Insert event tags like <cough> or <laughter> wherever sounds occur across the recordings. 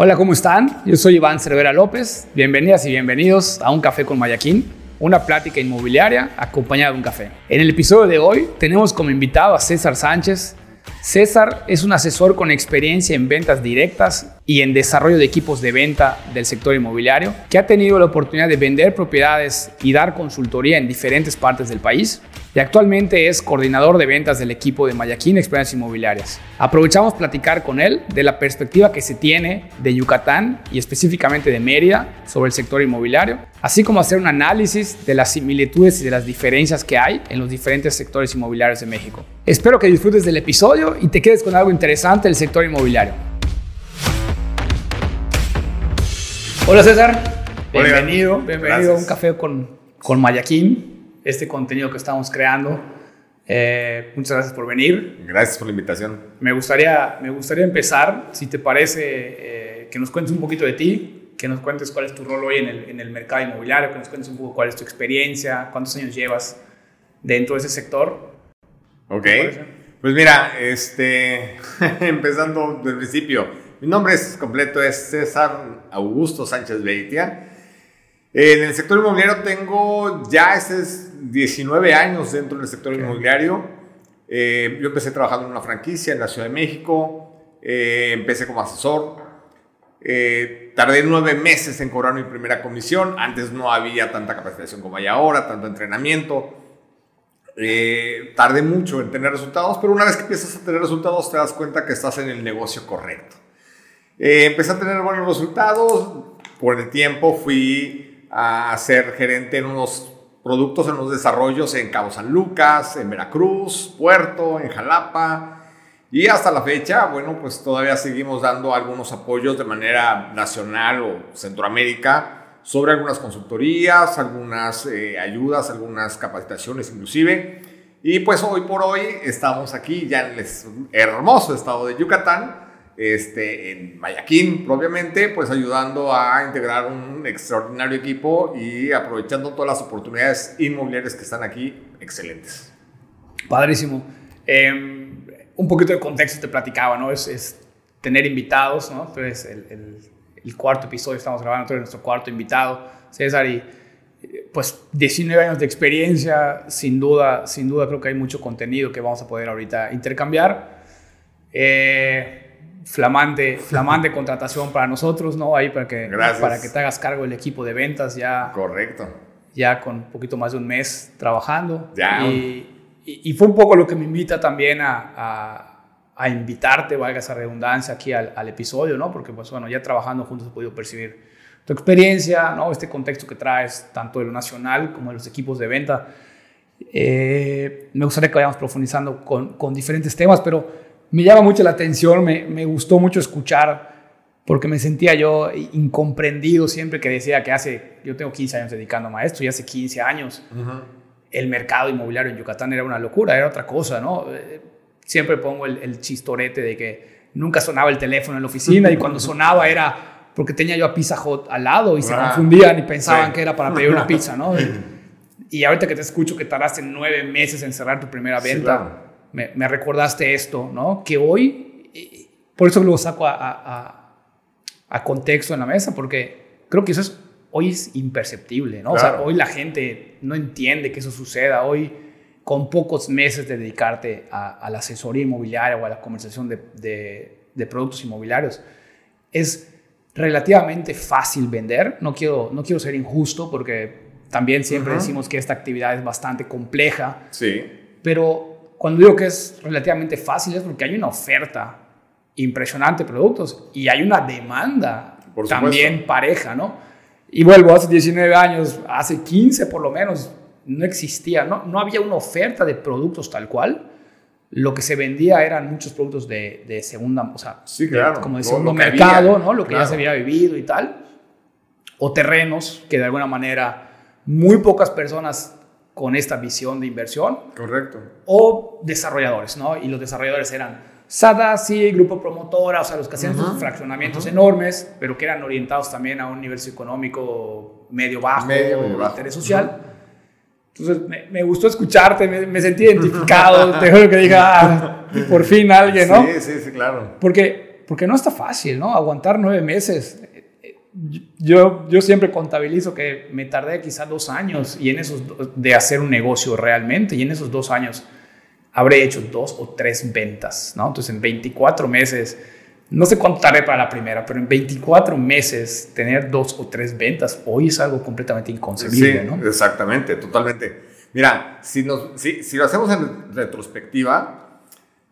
Hola, ¿cómo están? Yo soy Iván Cervera López. Bienvenidas y bienvenidos a Un Café con Mayaquín, una plática inmobiliaria acompañada de un café. En el episodio de hoy tenemos como invitado a César Sánchez. César es un asesor con experiencia en ventas directas y en desarrollo de equipos de venta del sector inmobiliario, que ha tenido la oportunidad de vender propiedades y dar consultoría en diferentes partes del país y actualmente es coordinador de ventas del equipo de Mayaquín Experiencias Inmobiliarias. Aprovechamos platicar con él de la perspectiva que se tiene de Yucatán y específicamente de Mérida sobre el sector inmobiliario, así como hacer un análisis de las similitudes y de las diferencias que hay en los diferentes sectores inmobiliarios de México. Espero que disfrutes del episodio y te quedes con algo interesante del sector inmobiliario. Hola César, bienvenido, bienvenido a un café con, con Mayaquín, este contenido que estamos creando. Eh, muchas gracias por venir. Gracias por la invitación. Me gustaría, me gustaría empezar, si te parece, eh, que nos cuentes un poquito de ti, que nos cuentes cuál es tu rol hoy en el, en el mercado inmobiliario, que nos cuentes un poco cuál es tu experiencia, cuántos años llevas dentro de ese sector. Ok. Pues mira, este, <laughs> empezando desde el principio, mi nombre es completo es César Augusto Sánchez Beitia. En el sector inmobiliario tengo ya este 19 años dentro del sector inmobiliario. Eh, yo empecé trabajando en una franquicia en la Ciudad de México. Eh, empecé como asesor. Eh, tardé nueve meses en cobrar mi primera comisión. Antes no había tanta capacitación como hay ahora, tanto entrenamiento. tardé mucho en tener resultados, pero una vez que empiezas a tener resultados te das cuenta que estás en el negocio correcto. Eh, empecé a tener buenos resultados. Por el tiempo fui a ser gerente en unos productos, en los desarrollos en Cabo San Lucas, en Veracruz, Puerto, en Jalapa. Y hasta la fecha, bueno, pues todavía seguimos dando algunos apoyos de manera nacional o Centroamérica sobre algunas consultorías, algunas eh, ayudas, algunas capacitaciones inclusive. Y pues hoy por hoy estamos aquí ya en el hermoso estado de Yucatán este, en Mayaquín, propiamente, pues ayudando a integrar un extraordinario equipo y aprovechando todas las oportunidades inmobiliarias que están aquí, excelentes. Padrísimo. Em, un poquito de contexto te platicaba, ¿no? Es, es tener invitados, ¿no? Entonces, el, el, cuarto episodio estamos grabando, entonces nuestro cuarto invitado, César, y pues 19 años de experiencia, sin duda, sin duda creo que hay mucho contenido que vamos a poder ahorita intercambiar. Eh, flamante, <laughs> flamante contratación para nosotros, ¿no? Ahí para que, para que te hagas cargo del equipo de ventas ya. Correcto. Ya con un poquito más de un mes trabajando. Ya. Y, y, fue un poco lo que me invita también a, a, a invitarte, valga esa redundancia, aquí al, al, episodio, ¿no? Porque, pues bueno, ya trabajando juntos he podido percibir tu experiencia, ¿no? Este contexto que traes, tanto de lo nacional como de los equipos de venta. Eh, me gustaría que vayamos profundizando con, con diferentes temas, pero me llama mucho la atención, me, me, gustó mucho escuchar, porque me sentía yo incomprendido siempre que decía que hace, yo tengo 15 años dedicándome a esto, y hace 15 años el mercado inmobiliario en Yucatán era una locura, era otra cosa, ¿no? Eh, siempre pongo el, chistorete de que nunca sonaba el teléfono en la oficina y cuando sonaba era porque tenía yo a Pizza Hut al lado y se ah, confundían y pensaban que era para pedir una <laughs> pizza, ¿no? Y, ahorita que te escucho que tardaste nueve meses en cerrar tu primera venta me, recordaste esto, ¿no? Que hoy, por eso lo saco a, a, contexto en la mesa, porque creo que eso es, hoy es imperceptible, ¿no? O sea, hoy la gente no entiende que eso suceda. Hoy, con pocos meses de dedicarte a, la asesoría inmobiliaria o a la conversación de, de, productos inmobiliarios, es relativamente fácil vender. No quiero, no quiero ser injusto porque también siempre decimos que esta actividad es bastante compleja. Sí. Pero cuando digo que es relativamente fácil es porque hay una oferta impresionante de productos y hay una demanda también pareja, ¿no? Y vuelvo, hace 19 años, hace 15 por lo menos, no existía, no, no había una oferta de productos tal cual. Lo que se vendía eran muchos productos de, de segunda, o sea, como de segundo mercado, ¿no? Lo que ya se había vivido y tal. O terrenos que de alguna manera muy pocas personas con esta visión de inversión. Correcto. O desarrolladores, ¿no? Y los desarrolladores eran SADA, sí, grupo promotora, o sea, los que hacían sus fraccionamientos enormes, pero que eran orientados también a un nivel económico medio bajo, medio, interés social. Entonces, me, gustó escucharte, me, sentí identificado, te juro que diga, ah, por fin alguien, ¿no? Sí, sí, sí, claro. Porque porque no está fácil, ¿no? Aguantar nueve meses. Yo, yo siempre contabilizo que me tardé quizás dos años y en esos, de hacer un negocio realmente y en esos dos años habré hecho dos o tres ventas, ¿no? Entonces en 24 meses, no sé cuánto tardé para la primera, pero en 24 meses tener dos o tres ventas hoy es algo completamente inconcebible, sí, Exactamente, totalmente. Mira, si, nos, si, si lo hacemos en retrospectiva,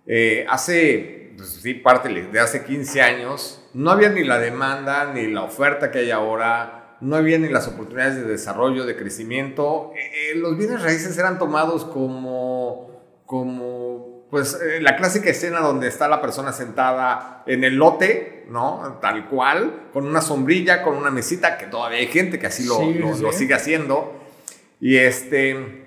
eh, hace, pues, sí, parte de hace 15 años, no había ni la demanda ni la oferta que hay ahora, no había ni las oportunidades de desarrollo, de crecimiento. Eh, eh, los bienes raíces eran tomados como, como pues, eh, la clásica escena donde está la persona sentada en el lote, ¿no? Tal cual, con una sombrilla, con una mesita, que todavía hay gente que así lo, lo, sigue haciendo. Y este...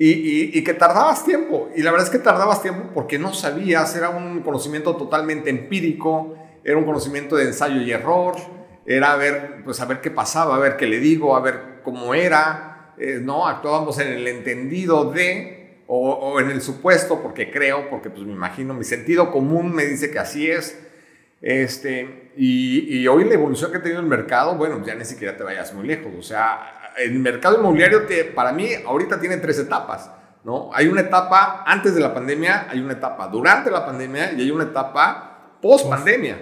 Y, y, que tardabas tiempo. Y la verdad es que tardabas tiempo porque no sabías, era un conocimiento totalmente empírico era un conocimiento de ensayo y error, era ver, pues a qué pasaba, a ver qué le digo, a ver cómo era, eh, ¿no? Actuábamos en el entendido de, o, en el supuesto, porque creo, porque pues me imagino, mi sentido común me dice que así es. Este, y, hoy la evolución que ha tenido el mercado, bueno, ya ni siquiera te vayas muy lejos. O sea, el mercado inmobiliario, te, para mí, ahorita tiene tres etapas. ¿no? Hay una etapa antes de la pandemia, hay una etapa durante la pandemia y hay una etapa post pandemia.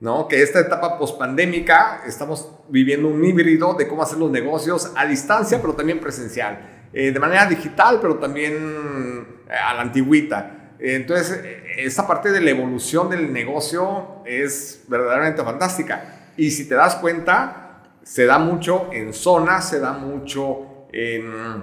¿no? Que esta etapa pospandémica estamos viviendo un híbrido de cómo hacer los negocios a distancia, pero también presencial. Eh, de manera digital, pero también eh, a la antigüita. Entonces, esta parte de la evolución del negocio es verdaderamente fantástica. Y si te das cuenta, se da mucho en zonas, se da mucho en,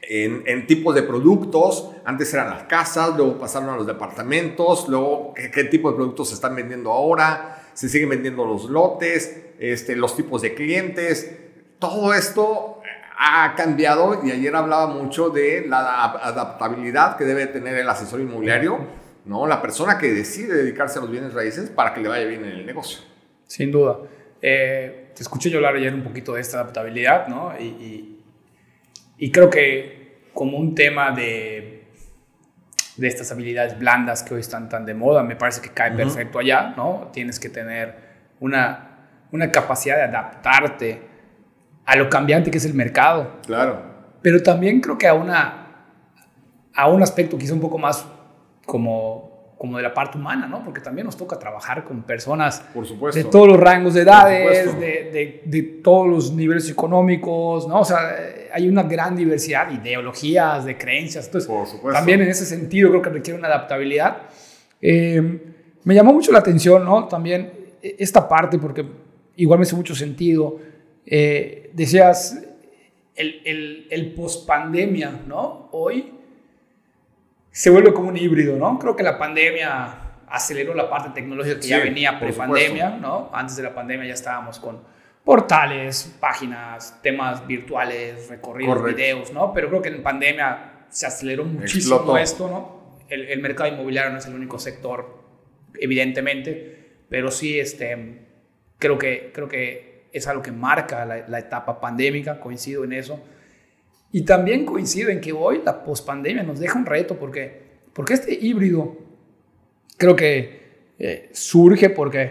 en, tipos de productos. Antes eran las casas, luego pasaron a los departamentos, luego qué, tipo de productos se están vendiendo ahora se siguen vendiendo los lotes, este, los tipos de clientes. Todo esto ha cambiado y ayer hablaba mucho de la adaptabilidad que debe tener el asesor inmobiliario, ¿no? la persona que decide dedicarse a los bienes raíces para que le vaya bien en el negocio. Sin duda. Eh, te escuché yo hablar ayer un poquito de esta adaptabilidad, ¿no? Y, y, creo que como un tema de de estas habilidades blandas que hoy están tan de moda, me parece que cae perfecto allá, ¿no? Tienes que tener una, una capacidad de adaptarte a lo cambiante que es el mercado. Claro. Pero también creo que a, una, a un aspecto quizá un poco más como como de la parte humana, ¿no? Porque también nos toca trabajar con personas de todos los rangos de edades, de, de, todos los niveles económicos, ¿no? O sea, hay una gran diversidad de ideologías, de creencias. Entonces, también en ese sentido creo que requiere una adaptabilidad. Eh, me llamó mucho la atención, ¿no? También e, esta parte, porque igual me hace mucho sentido. Eh, decías, el, el, el post-pandemia, ¿no? Hoy se vuelve como un híbrido, ¿no? Creo que la pandemia aceleró la parte tecnológica que ya venía pre-pandemia, ¿no? Antes de la pandemia ya estábamos con portales, páginas, temas virtuales, recorridos, videos, ¿no? Pero creo que en pandemia se aceleró muchísimo esto, ¿no? El, mercado inmobiliario no es el único sector, evidentemente, pero sí este, creo, que, creo que es algo que marca la, la etapa pandémica, coincido en eso y también coincido en que hoy la pospandemia nos deja un reto porque, porque este híbrido creo que eh, surge porque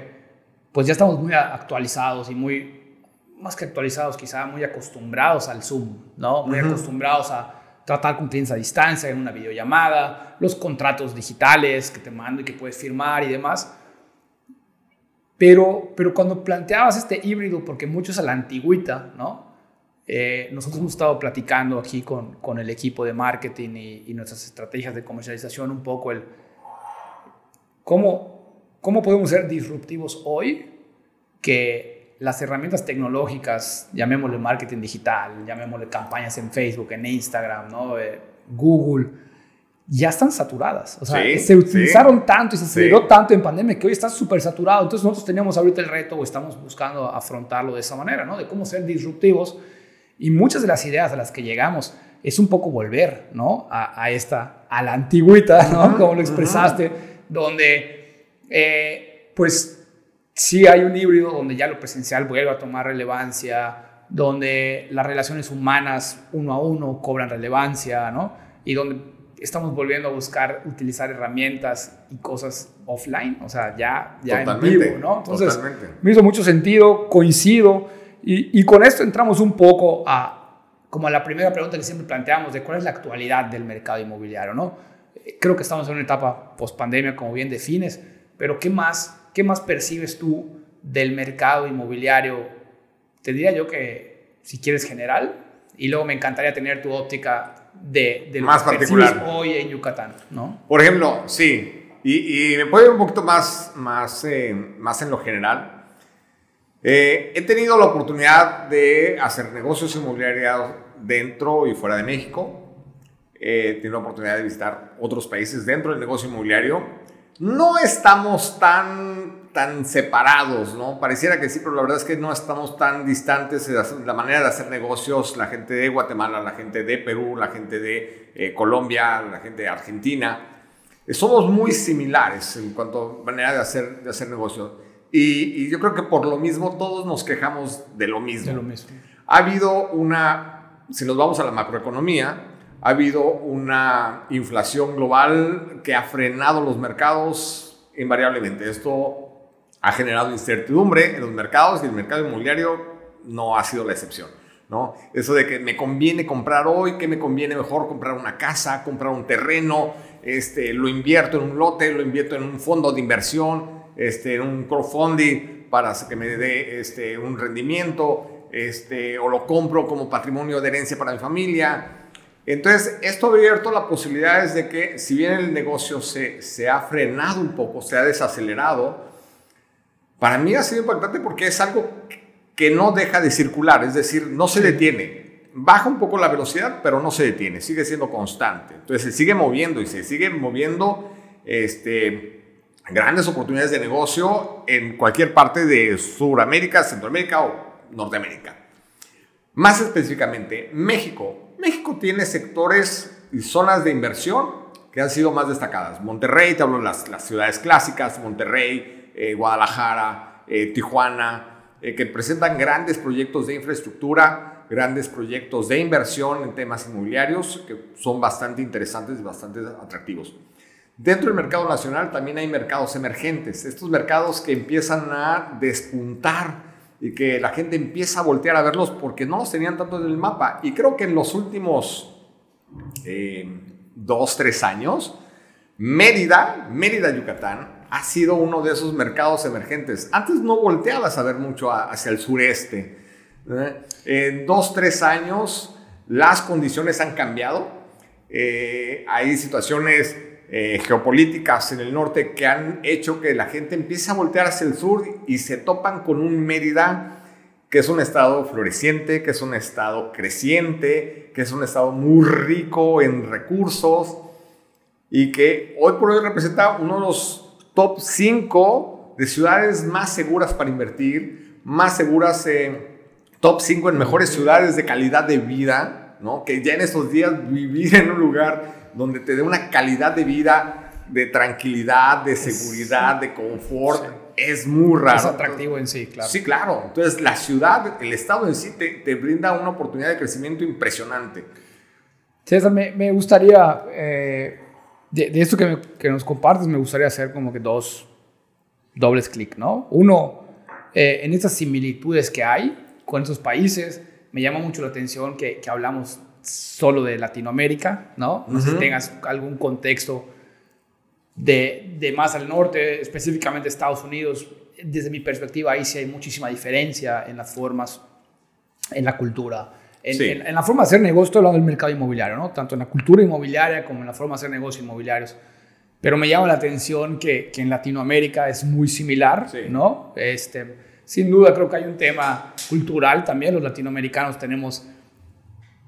pues ya estamos muy actualizados y muy, más que actualizados, quizá muy acostumbrados al Zoom, ¿no? Muy acostumbrados a tratar con clientes a distancia, en una videollamada, los contratos digitales que te mando y que puedes firmar y demás. Pero, pero cuando planteabas este híbrido, porque muchos a la antigüita, ¿no? Eh, nosotros hemos estado platicando aquí con, con el equipo de marketing y, nuestras estrategias de comercialización un poco el cómo, cómo podemos ser disruptivos hoy que las herramientas tecnológicas, llamémosle marketing digital, llamémosle campañas en Facebook, en Instagram, ¿no? Eh, Google, ya están saturadas. O sea, se utilizaron tanto y se aceleró tanto en pandemia que hoy está súper saturado. Entonces nosotros teníamos ahorita el reto o estamos buscando afrontarlo de esa manera, ¿no? De cómo ser disruptivos y muchas de las ideas a las que llegamos es un poco volver, ¿no? A, esta, a la antigüita, ¿no? Como lo expresaste, donde, eh, pues, sí hay un híbrido donde ya lo presencial vuelve a tomar relevancia, donde las relaciones humanas uno a uno cobran relevancia, ¿no? Y donde estamos volviendo a buscar utilizar herramientas y cosas offline, o sea, ya, ya en vivo, ¿no? Entonces, me hizo mucho sentido, coincido, y, y, con esto entramos un poco a, como a la primera pregunta que siempre planteamos, de cuál es la actualidad del mercado inmobiliario, ¿no? Creo que estamos en una etapa post-pandemia, como bien defines, pero ¿qué más, ¿qué más percibes tú del mercado inmobiliario? Te diría yo que, si quieres, general, y luego me encantaría tener tu óptica de, de más particular hoy en Yucatán, ¿no? Por ejemplo, sí, y, me puedo ir un poquito más, más, eh, más en lo general. Eh, he tenido la oportunidad de hacer negocios inmobiliarios dentro y fuera de México. he tenido la oportunidad de visitar otros países dentro del negocio inmobiliario. No estamos tan tan separados, ¿no? Pareciera que sí, pero la verdad es que no estamos tan distantes en la manera de hacer negocios, la gente de Guatemala, la gente de Perú, la gente de eh, Colombia, la gente de Argentina. Eh, somos muy similares en cuanto a manera de hacer, de hacer negocios. Y, yo creo que por lo mismo todos nos quejamos de lo mismo. De lo mismo. Ha habido una, si nos vamos a la macroeconomía, ha habido una inflación global que ha frenado los mercados invariablemente. Esto ha generado incertidumbre en los mercados y el mercado inmobiliario no ha sido la excepción. ¿no? Eso de que me conviene comprar hoy, que me conviene mejor comprar una casa, comprar un terreno, este, lo invierto en un lote, lo invierto en un fondo de inversión, este, un crowdfunding para que me dé este, un rendimiento, este, o lo compro como patrimonio de herencia para mi familia. Entonces, esto ha abierto la posibilidad de que si bien el negocio se, se ha frenado un poco, se ha desacelerado, para mí ha sido impactante porque es algo que no deja de circular, es decir, no se detiene. Baja un poco la velocidad, pero no se detiene, sigue siendo constante. Entonces se sigue moviendo y se sigue moviendo este, grandes oportunidades de negocio en cualquier parte de Sudamérica, Centroamérica o Norteamérica. Más específicamente, México. México tiene sectores y zonas de inversión que han sido más destacadas. Monterrey, te hablo de las, ciudades clásicas, Monterrey, eh, Guadalajara, eh, Tijuana, eh, que presentan grandes proyectos de infraestructura, grandes proyectos de inversión en temas inmobiliarios que son bastante interesantes y bastante atractivos. Dentro del mercado nacional también hay mercados emergentes, estos mercados que empiezan a despuntar y que la gente empieza a voltear a verlos porque no los tenían tanto en el mapa. Y creo que en los últimos dos, tres años, Mérida, Mérida, Yucatán, ha sido uno de esos mercados emergentes. Antes no volteabas a ver mucho hacia el sureste. En dos, tres años las condiciones han cambiado. Eh, hay situaciones eh, geopolíticas en el norte que han hecho que la gente empiece a voltear hacia el sur y se topan con un Mérida que es un estado floreciente, que es un estado creciente, que es un estado muy rico en recursos y que hoy por hoy representa uno de los top 5 de ciudades más seguras para invertir, más seguras, top 5 en mejores ciudades de calidad de vida, ¿no? Que ya en estos días vivir en un lugar donde te dé una calidad de vida, de tranquilidad, de seguridad, de confort, es muy raro. Es atractivo en sí, claro. Sí, claro. Entonces la ciudad, el estado en sí te, brinda una oportunidad de crecimiento impresionante. César, me, me gustaría eh, de, esto que, que, nos compartes, me gustaría hacer como que dos dobles clic, ¿no? Uno, eh, en estas similitudes que hay con esos países, me llama mucho la atención que, que hablamos solo de Latinoamérica, ¿no? No sé si tengas algún contexto de, de, más al norte, específicamente Estados Unidos. Desde mi perspectiva, ahí sí hay muchísima diferencia en las formas, en la cultura en, la forma de hacer negocio, estoy hablando del mercado inmobiliario, ¿no? Tanto en la cultura inmobiliaria como en la forma de hacer negocios inmobiliarios. Pero me llama la atención que, que en Latinoamérica es muy similar, ¿no? Este, sin duda creo que hay un tema cultural también. Los latinoamericanos tenemos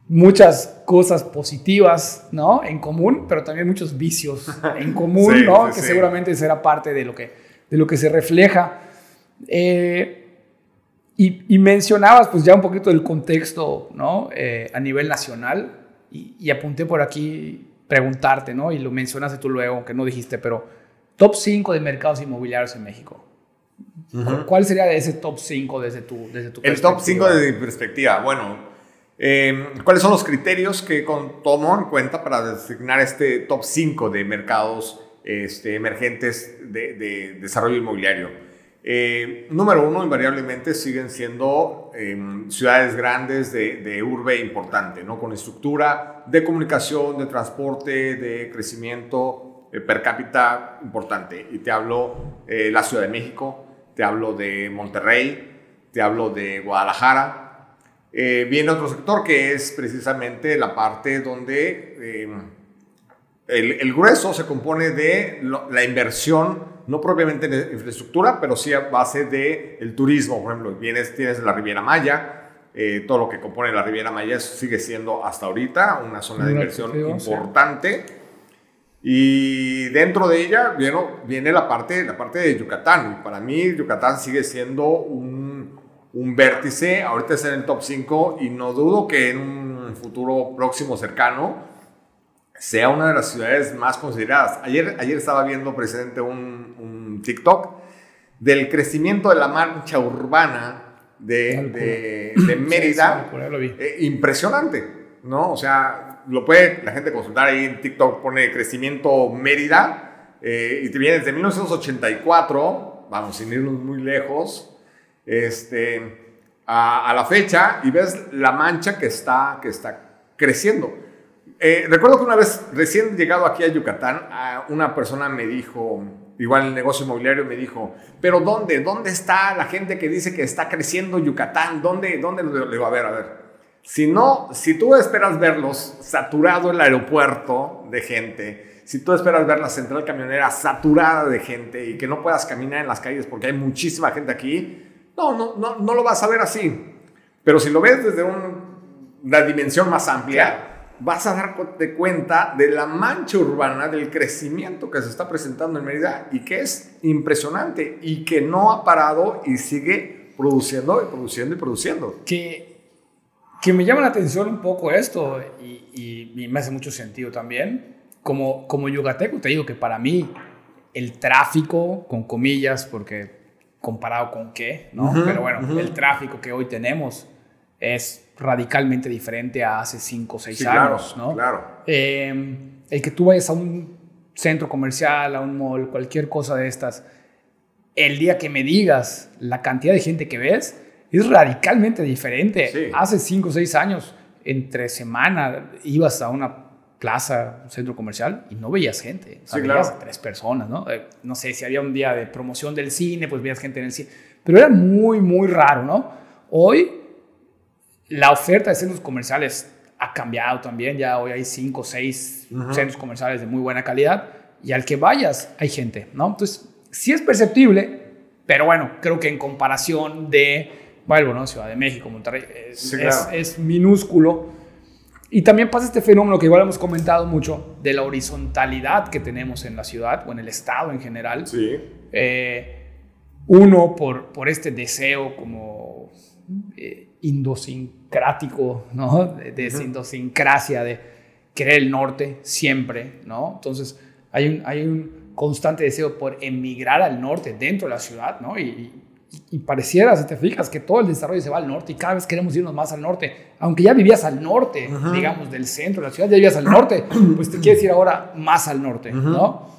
muchas cosas positivas, ¿no? En común, pero también muchos vicios <laughs> en común, ¿no? que seguramente será parte de lo que, de lo que se refleja. Eh, y, mencionabas pues ya un poquito del contexto, ¿no? Eh, a nivel nacional y, apunté por aquí preguntarte, ¿no? Y lo mencionaste tú luego, aunque no dijiste, pero top 5 de mercados inmobiliarios en México. ¿Cuál sería ese top 5 desde tu, desde tu El top 5 desde mi perspectiva. Bueno, Em, ¿Cuáles son los criterios que tomo en cuenta para designar este top 5 de mercados este, emergentes de, desarrollo inmobiliario? Eh, número uno, invariablemente siguen siendo em, ciudades grandes de, urbe importante, ¿no? con estructura de comunicación, de transporte, de crecimiento eh, per cápita importante. Y te hablo de eh, la Ciudad de México, te hablo de Monterrey, te hablo de Guadalajara, eh, viene otro sector que es precisamente la parte donde eh, el, grueso se compone de la inversión, no propiamente en infraestructura, pero sí a base del el turismo. Por ejemplo, vienes, tienes la Riviera Maya, eh, todo lo que compone la Riviera Maya sigue siendo hasta ahorita una zona de inversión importante. Y dentro de ella viene, viene la, parte, la parte de Yucatán. Para mí Yucatán sigue siendo un un vértice, ahorita está en el top 5 y no dudo que en un futuro próximo cercano sea una de las ciudades más consideradas. Ayer, ayer estaba viendo presidente un, un TikTok del crecimiento de la mancha urbana de, de, <laughs> Mérida. Eh, impresionante, ¿no? O sea, lo puede la gente consultar ahí en TikTok, pone crecimiento Mérida eh, y te viene desde 1984, vamos, sin irnos muy lejos, este, a, la fecha y ves la mancha que está, que está creciendo. Eh, recuerdo que una vez, recién llegado aquí a Yucatán, una persona me dijo, igual el negocio inmobiliario, me dijo, pero ¿dónde? ¿Dónde está la gente que dice que está creciendo Yucatán? ¿Dónde? ¿Dónde? Le digo, a ver, a ver. Si no, si tú esperas verlos saturado el aeropuerto de gente, si tú esperas ver la central camionera saturada de gente y que no puedas caminar en las calles porque hay muchísima gente aquí, no, no, no, no lo vas a ver así. Pero si lo ves desde una dimensión más amplia, vas a darte cuenta de la mancha urbana, del crecimiento que se está presentando en Mérida y que es impresionante y que no ha parado y sigue produciendo y produciendo y produciendo. Que, que me llama la atención un poco esto y, y, me hace mucho sentido también. Como, como yucateco te digo que para mí el tráfico, con comillas, porque comparado con qué, ¿no? Pero bueno, el tráfico que hoy tenemos es radicalmente diferente a hace 5 o 6 años, ¿no? Claro. Em, el que tú vayas a un centro comercial, a un mall, cualquier cosa de estas, el día que me digas la cantidad de gente que ves, es radicalmente diferente. Hace 5 o 6 años, entre semana, ibas a una plaza, un centro comercial, y no veías gente. O veías tres personas, ¿no? Eh, no sé, si había un día de promoción del cine, pues veías gente en el cine. Pero era muy, muy raro, ¿no? Hoy la oferta de centros comerciales ha cambiado también. Ya hoy hay cinco o seis centros comerciales de muy buena calidad y al que vayas hay gente, ¿no? Entonces, sí es perceptible, pero bueno, creo que en comparación de, bueno, ¿no? Ciudad de México, Monterrey, es, es minúsculo y también pasa este fenómeno que igual hemos comentado mucho de la horizontalidad que tenemos en la ciudad o en el estado en general. Sí. Eh, uno, por, por este deseo como eh, indosincrático, ¿no? De, de de querer el norte siempre, ¿no? Entonces, hay un, hay un constante deseo por emigrar al norte dentro de la ciudad, ¿no? Y, y pareciera, si te fijas, que todo el desarrollo se va al norte y cada vez queremos irnos más al norte. Aunque ya vivías al norte, digamos, del centro de la ciudad, ya vivías al norte, <clears throat> pues te quieres ir ahora más al norte, ¿no?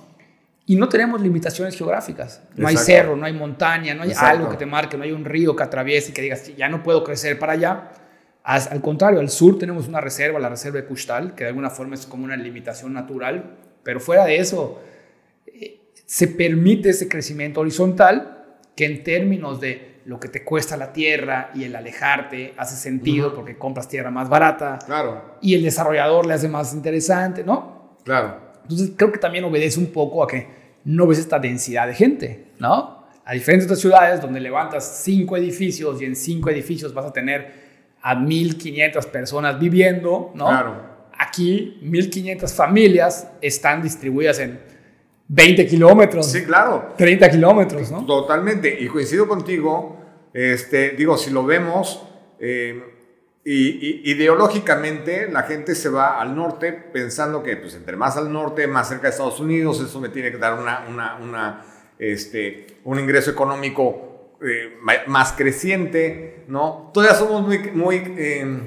Y no tenemos limitaciones geográficas. No hay cerro, no hay montaña, no hay algo que te marque, no hay un río que atraviese y que digas, ya no puedo crecer para allá. Al contrario, al sur tenemos una reserva, la reserva de Custal, que de alguna forma es como una limitación natural, pero fuera de eso, eh, se permite ese crecimiento horizontal que en términos de lo que te cuesta la tierra y el alejarte hace sentido porque compras tierra más barata. Claro. Y el desarrollador le hace más interesante, ¿no? Claro. Entonces creo que también obedece un poco a que no ves esta densidad de gente, ¿no? A diferencia de otras ciudades donde levantas cinco edificios y en cinco edificios vas a tener a 1.500 personas viviendo, ¿no? Claro. Aquí 1.500 familias están distribuidas en 20 kilómetros. Sí, claro. 30 kilómetros, ¿no? Totalmente. Y coincido contigo. Este, digo, si lo vemos, eh, y, ideológicamente la gente se va al norte pensando que, pues, entre más al norte, más cerca de Estados Unidos, eso me tiene que dar una, una, una este, un ingreso económico eh, más creciente, ¿no? Todavía somos muy, muy eh,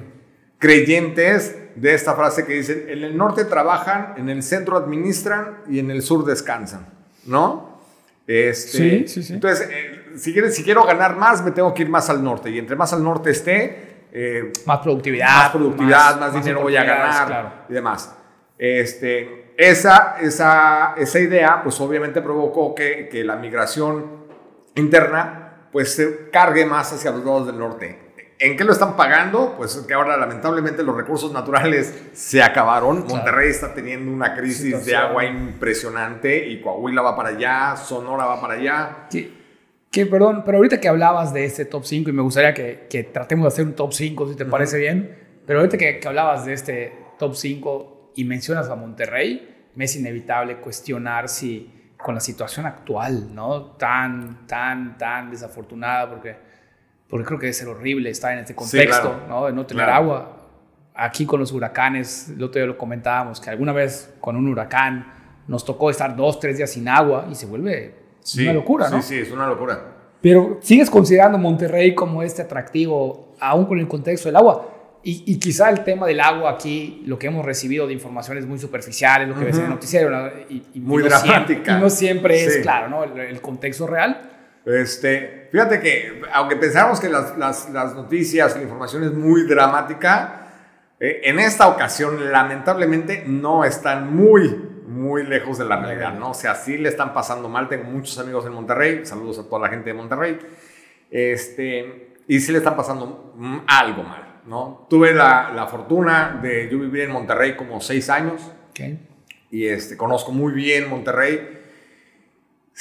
creyentes de esta frase que dicen, en el norte trabajan, en el centro administran y en el sur descansan, ¿no? Este, sí, sí, sí. Entonces, eh, si, si quiero ganar más, me tengo que ir más al norte. Y entre más al norte esté, eh, más productividad. Más productividad, más, dinero voy a ganar y demás. Este, esa, esa, esa idea, pues obviamente provocó que, que la migración interna, pues se cargue más hacia los lados del norte. ¿En qué lo están pagando? Pues que ahora lamentablemente los recursos naturales se acabaron. Monterrey está teniendo una crisis de agua impresionante y Coahuila va para allá, Sonora va para allá. Sí. Que, perdón, pero ahorita que hablabas de este top 5 y me gustaría que, que tratemos de hacer un top 5 si te parece bien, pero ahorita que, que, hablabas de este top 5 y mencionas a Monterrey, me es inevitable cuestionar si con la situación actual, ¿no? Tan, tan, tan desafortunada, porque, porque creo que debe ser horrible estar en este contexto, ¿no? De no tener agua. Aquí con los huracanes, el otro día lo comentábamos, que alguna vez con un huracán nos tocó estar dos, tres días sin agua y se vuelve Sí, una locura, ¿no? Sí, sí, es una locura. Pero sigues considerando Monterrey como este atractivo, aún con el contexto del agua. Y, quizá el tema del agua aquí, lo que hemos recibido de informaciones muy superficiales, lo que ves en el noticiero, y, muy dramática. y no siempre es claro, ¿no? El, contexto real. Este, fíjate que, aunque pensamos que las, las, las noticias, la información es muy dramática, eh, en esta ocasión, lamentablemente, no están muy muy lejos de la realidad, ¿no? O sea, sí le están pasando mal. Tengo muchos amigos en Monterrey, saludos a toda la gente de Monterrey. Este, y sí le están pasando algo mal, ¿no? Tuve la, la fortuna de yo vivir en Monterrey como seis años. Okay. Y este, conozco muy bien Monterrey.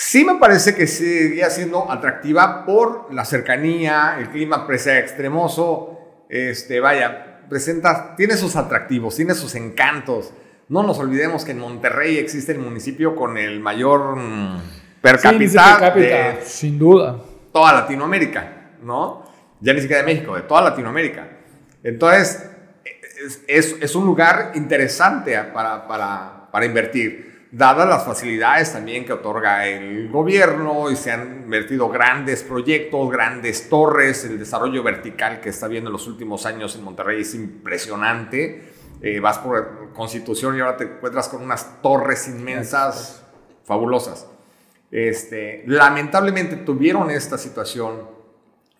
Sí me parece que seguía siendo atractiva por la cercanía, el clima presea extremoso. Este, vaya, presenta, tiene sus atractivos, tiene sus encantos. No nos olvidemos que en Monterrey existe el municipio con el mayor mm, per cápita, de sin duda. Toda Latinoamérica, ¿no? Ya ni siquiera de México, de toda Latinoamérica. Entonces, es, es, un lugar interesante para, para, para invertir, dadas las facilidades también que otorga el gobierno y se han invertido grandes proyectos, grandes torres, el desarrollo vertical que está viendo en los últimos años en Monterrey es impresionante eh, vas por Constitución y ahora te encuentras con unas torres inmensas, fabulosas. Este, lamentablemente tuvieron esta situación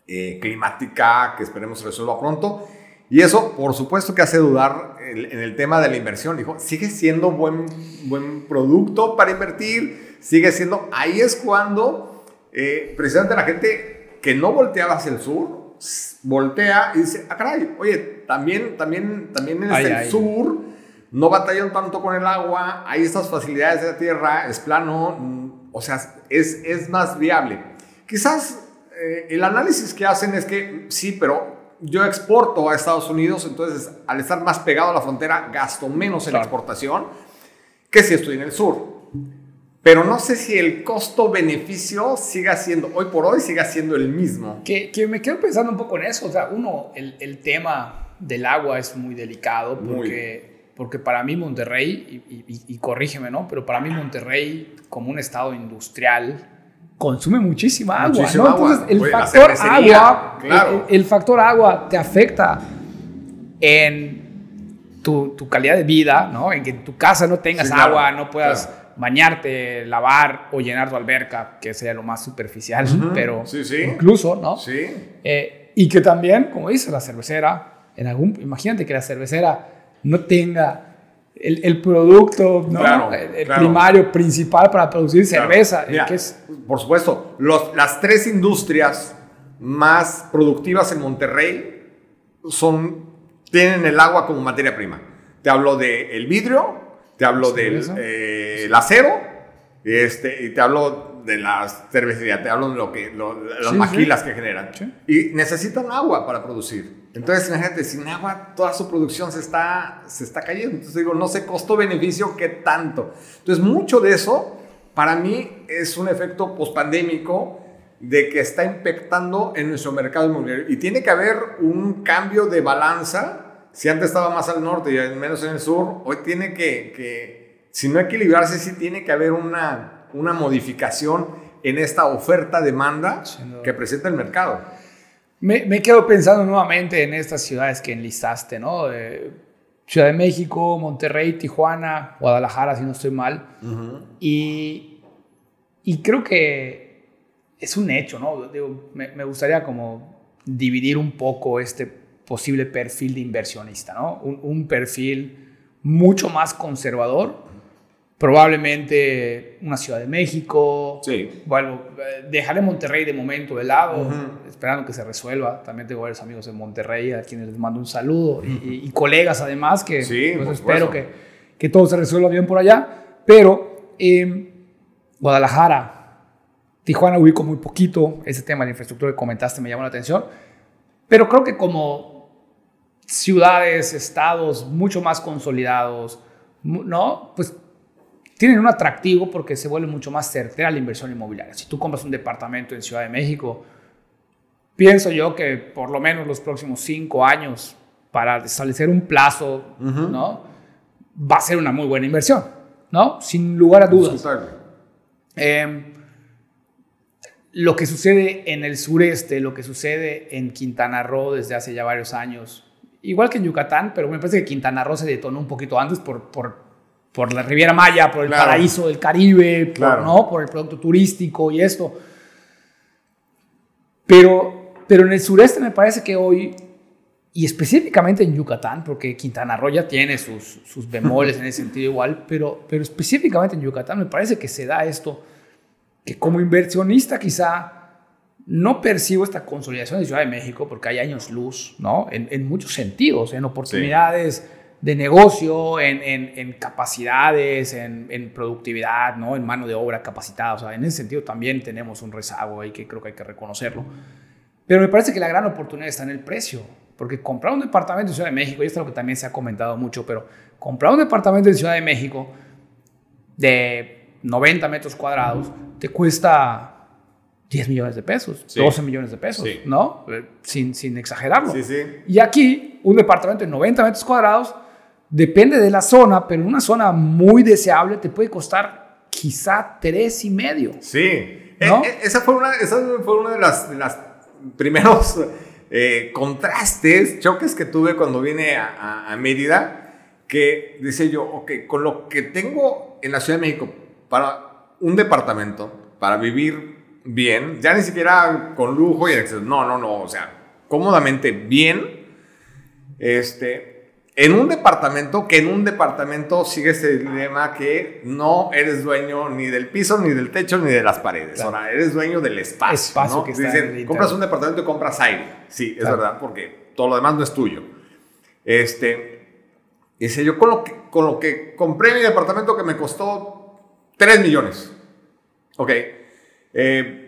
eh, climática que esperemos resuelva pronto. Y eso, por supuesto, que hace dudar en, el tema de la inversión. Dijo, sigue siendo buen, buen producto para invertir, sigue siendo. Ahí es cuando eh, precisamente la gente que no volteaba hacia el sur, voltea y dice, ah, caray, oye, también, también, también en el sur no batallan tanto con el agua, hay estas facilidades de la tierra, es plano, mm, o sea, es, es más viable. Quizás eh, el análisis que hacen es que sí, pero yo exporto a Estados Unidos, entonces al estar más pegado a la frontera gasto menos en exportación que si estoy en el sur. Pero no sé si el costo-beneficio siga siendo, hoy por hoy, siga siendo el mismo. Que, que, me quedo pensando un poco en eso. O sea, uno, el, el tema del agua es muy delicado porque, porque para mí Monterrey, y, y, corrígeme, ¿no? Pero para mí Monterrey, como un estado industrial, consume muchísima agua. ¿no? Entonces, el factor agua, el, factor agua te afecta en tu, tu, calidad de vida, ¿no? En que en tu casa no tengas agua, no puedas bañarte, lavar o llenar tu alberca, que sería lo más superficial, pero incluso, ¿no? Sí. Eh, y que también, como dice la cervecera, en algún, imagínate que la cervecera no tenga el, el producto ¿no? el, primario principal para producir cerveza. que es, por supuesto, los, las tres industrias más productivas en Monterrey son, tienen el agua como materia prima. Te hablo del el vidrio, te hablo del eh, acero este, y te hablo de la cervecería, te hablo de lo que, las maquilas que generan. Y necesitan agua para producir. Entonces, imagínate, sin agua toda su producción se está, se está cayendo. Entonces digo, no sé costo-beneficio qué tanto. Entonces, mucho de eso para mí es un efecto pospandémico de que está impactando en nuestro mercado inmobiliario. Y tiene que haber un cambio de balanza si antes estaba más al norte y menos en el sur, hoy tiene que, que si no equilibrarse, sí tiene que haber una, una modificación en esta oferta-demanda que presenta el mercado. Me, me, quedo pensando nuevamente en estas ciudades que enlistaste, ¿no? Ciudad de México, Monterrey, Tijuana, Guadalajara, si no estoy mal. y, y, creo que es un hecho, ¿no? Digo, me, me, gustaría como dividir un poco este posible perfil de inversionista, ¿no? Un, un perfil mucho más conservador probablemente una Ciudad de México. Sí. Bueno, eh, dejaré Monterrey de momento de lado, esperando que se resuelva. También tengo varios amigos en Monterrey a quienes les mando un saludo y, colegas además que sí, pues, espero que, que, todo se resuelva bien por allá. Pero eh, Guadalajara, Tijuana ubico muy poquito. Ese tema de infraestructura que comentaste me llamó la atención. Pero creo que como ciudades, estados mucho más consolidados, ¿no? Pues tienen un atractivo porque se vuelve mucho más certera la inversión inmobiliaria. Si tú compras un departamento en Ciudad de México, pienso yo que por lo menos los próximos cinco años, para establecer un plazo, ¿no? Va a ser una muy buena inversión, ¿no? Sin lugar a dudas. Eh, lo que sucede en el sureste, lo que sucede en Quintana Roo desde hace ya varios años, igual que en Yucatán, pero me parece que Quintana Roo se detonó un poquito antes por, por por la Riviera Maya, por el paraíso del Caribe, por, ¿no? por el producto turístico y esto. Pero, pero en el sureste me parece que hoy, y específicamente en Yucatán, porque Quintana Roo ya tiene sus, sus bemoles en ese <laughs> sentido igual, pero, pero específicamente en Yucatán me parece que se da esto, que como inversionista quizá no percibo esta consolidación de Ciudad de México, porque hay años luz, ¿no? En, en muchos sentidos, en oportunidades de negocio, en, en, capacidades, en, en, productividad, ¿no? en mano de obra capacitada. O sea, en ese sentido también tenemos un rezago ahí que creo que hay que reconocerlo. Pero me parece que la gran oportunidad está en el precio. Porque comprar un departamento en Ciudad de México, y esto es lo que también se ha comentado mucho, pero comprar un departamento en Ciudad de México de 90 metros cuadrados te cuesta 10 millones de pesos, 12 millones de pesos, ¿no? Eh, sin, sin exagerarlo. Sí, sí. Y aquí, un departamento de 90 metros cuadrados Depende de la zona, pero una zona muy deseable te puede costar quizá tres y medio. Sí, e, e, esa, fue una, esa fue una de las, de las primeros <laughs> eh, contrastes, choques que tuve cuando vine a, a, Mérida, que decía yo, ok, con lo que tengo en la Ciudad de México para un departamento, para vivir bien, ya ni siquiera con lujo y exceso, no, no, no, o sea, cómodamente bien, este, en un departamento, que en un departamento sigue ese dilema que no eres dueño ni del piso, ni del techo, ni de las paredes. Ahora, eres dueño del espacio. espacio que Dicen, compras un departamento y compras aire. Sí, es verdad, porque todo lo demás no es tuyo. Este, dice, yo con lo, que, con lo que compré mi departamento que me costó 3 millones. Ok.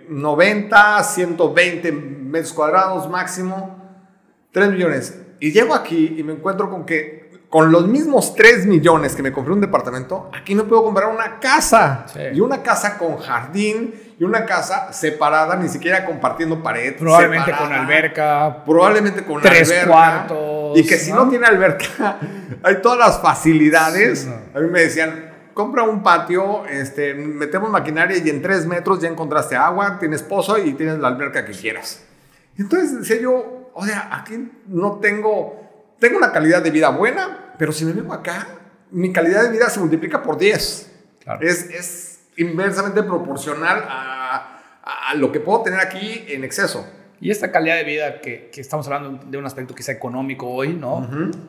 90, eh, 120 metros cuadrados máximo. 3 millones y llego aquí y me encuentro con que con los mismos 3 millones que me compré un departamento, aquí me puedo comprar una casa. Y una casa con jardín y una casa separada, ni siquiera compartiendo pared. Probablemente con alberca. Probablemente con tres cuartos. Y que si no tiene alberca, <laughs> hay todas las facilidades. A mí me decían, compra un patio, este, metemos maquinaria y en tres metros ya encontraste agua, tienes pozo y tienes la alberca que quieras. Entonces decía yo, o sea, aquí no tengo, tengo una calidad de vida buena, pero si me vengo acá, mi calidad de vida se multiplica por 10. Es, es, inversamente proporcional a, a, lo que puedo tener aquí en exceso. Y esta calidad de vida que, que estamos hablando de un aspecto quizá económico hoy, ¿no?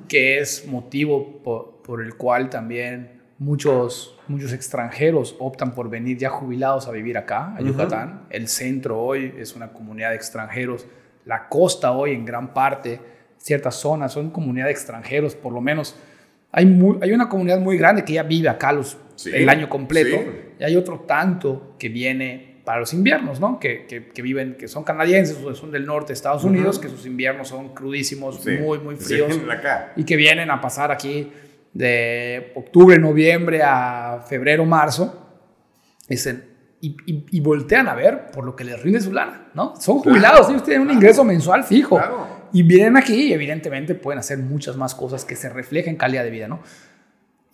Que es motivo por, por, el cual también muchos, muchos extranjeros optan por venir ya jubilados a vivir acá, a Yucatán. El centro hoy es una comunidad de extranjeros la costa hoy en gran parte, ciertas zonas, son comunidad de extranjeros, por lo menos. Hay, hay una comunidad muy grande que ya vive acá los, el año completo y hay otro tanto que viene para los inviernos, ¿no? Que, que, viven, que son canadienses o son del norte de Estados Unidos, que sus inviernos son crudísimos, muy, muy fríos. Y que vienen a pasar aquí de octubre, noviembre a febrero, marzo. Dicen, y, voltean a ver por lo que les rinde su lana, ¿no? Son jubilados, ellos tienen un ingreso mensual fijo. Y vienen aquí y evidentemente pueden hacer muchas más cosas que se reflejen en calidad de vida, ¿no?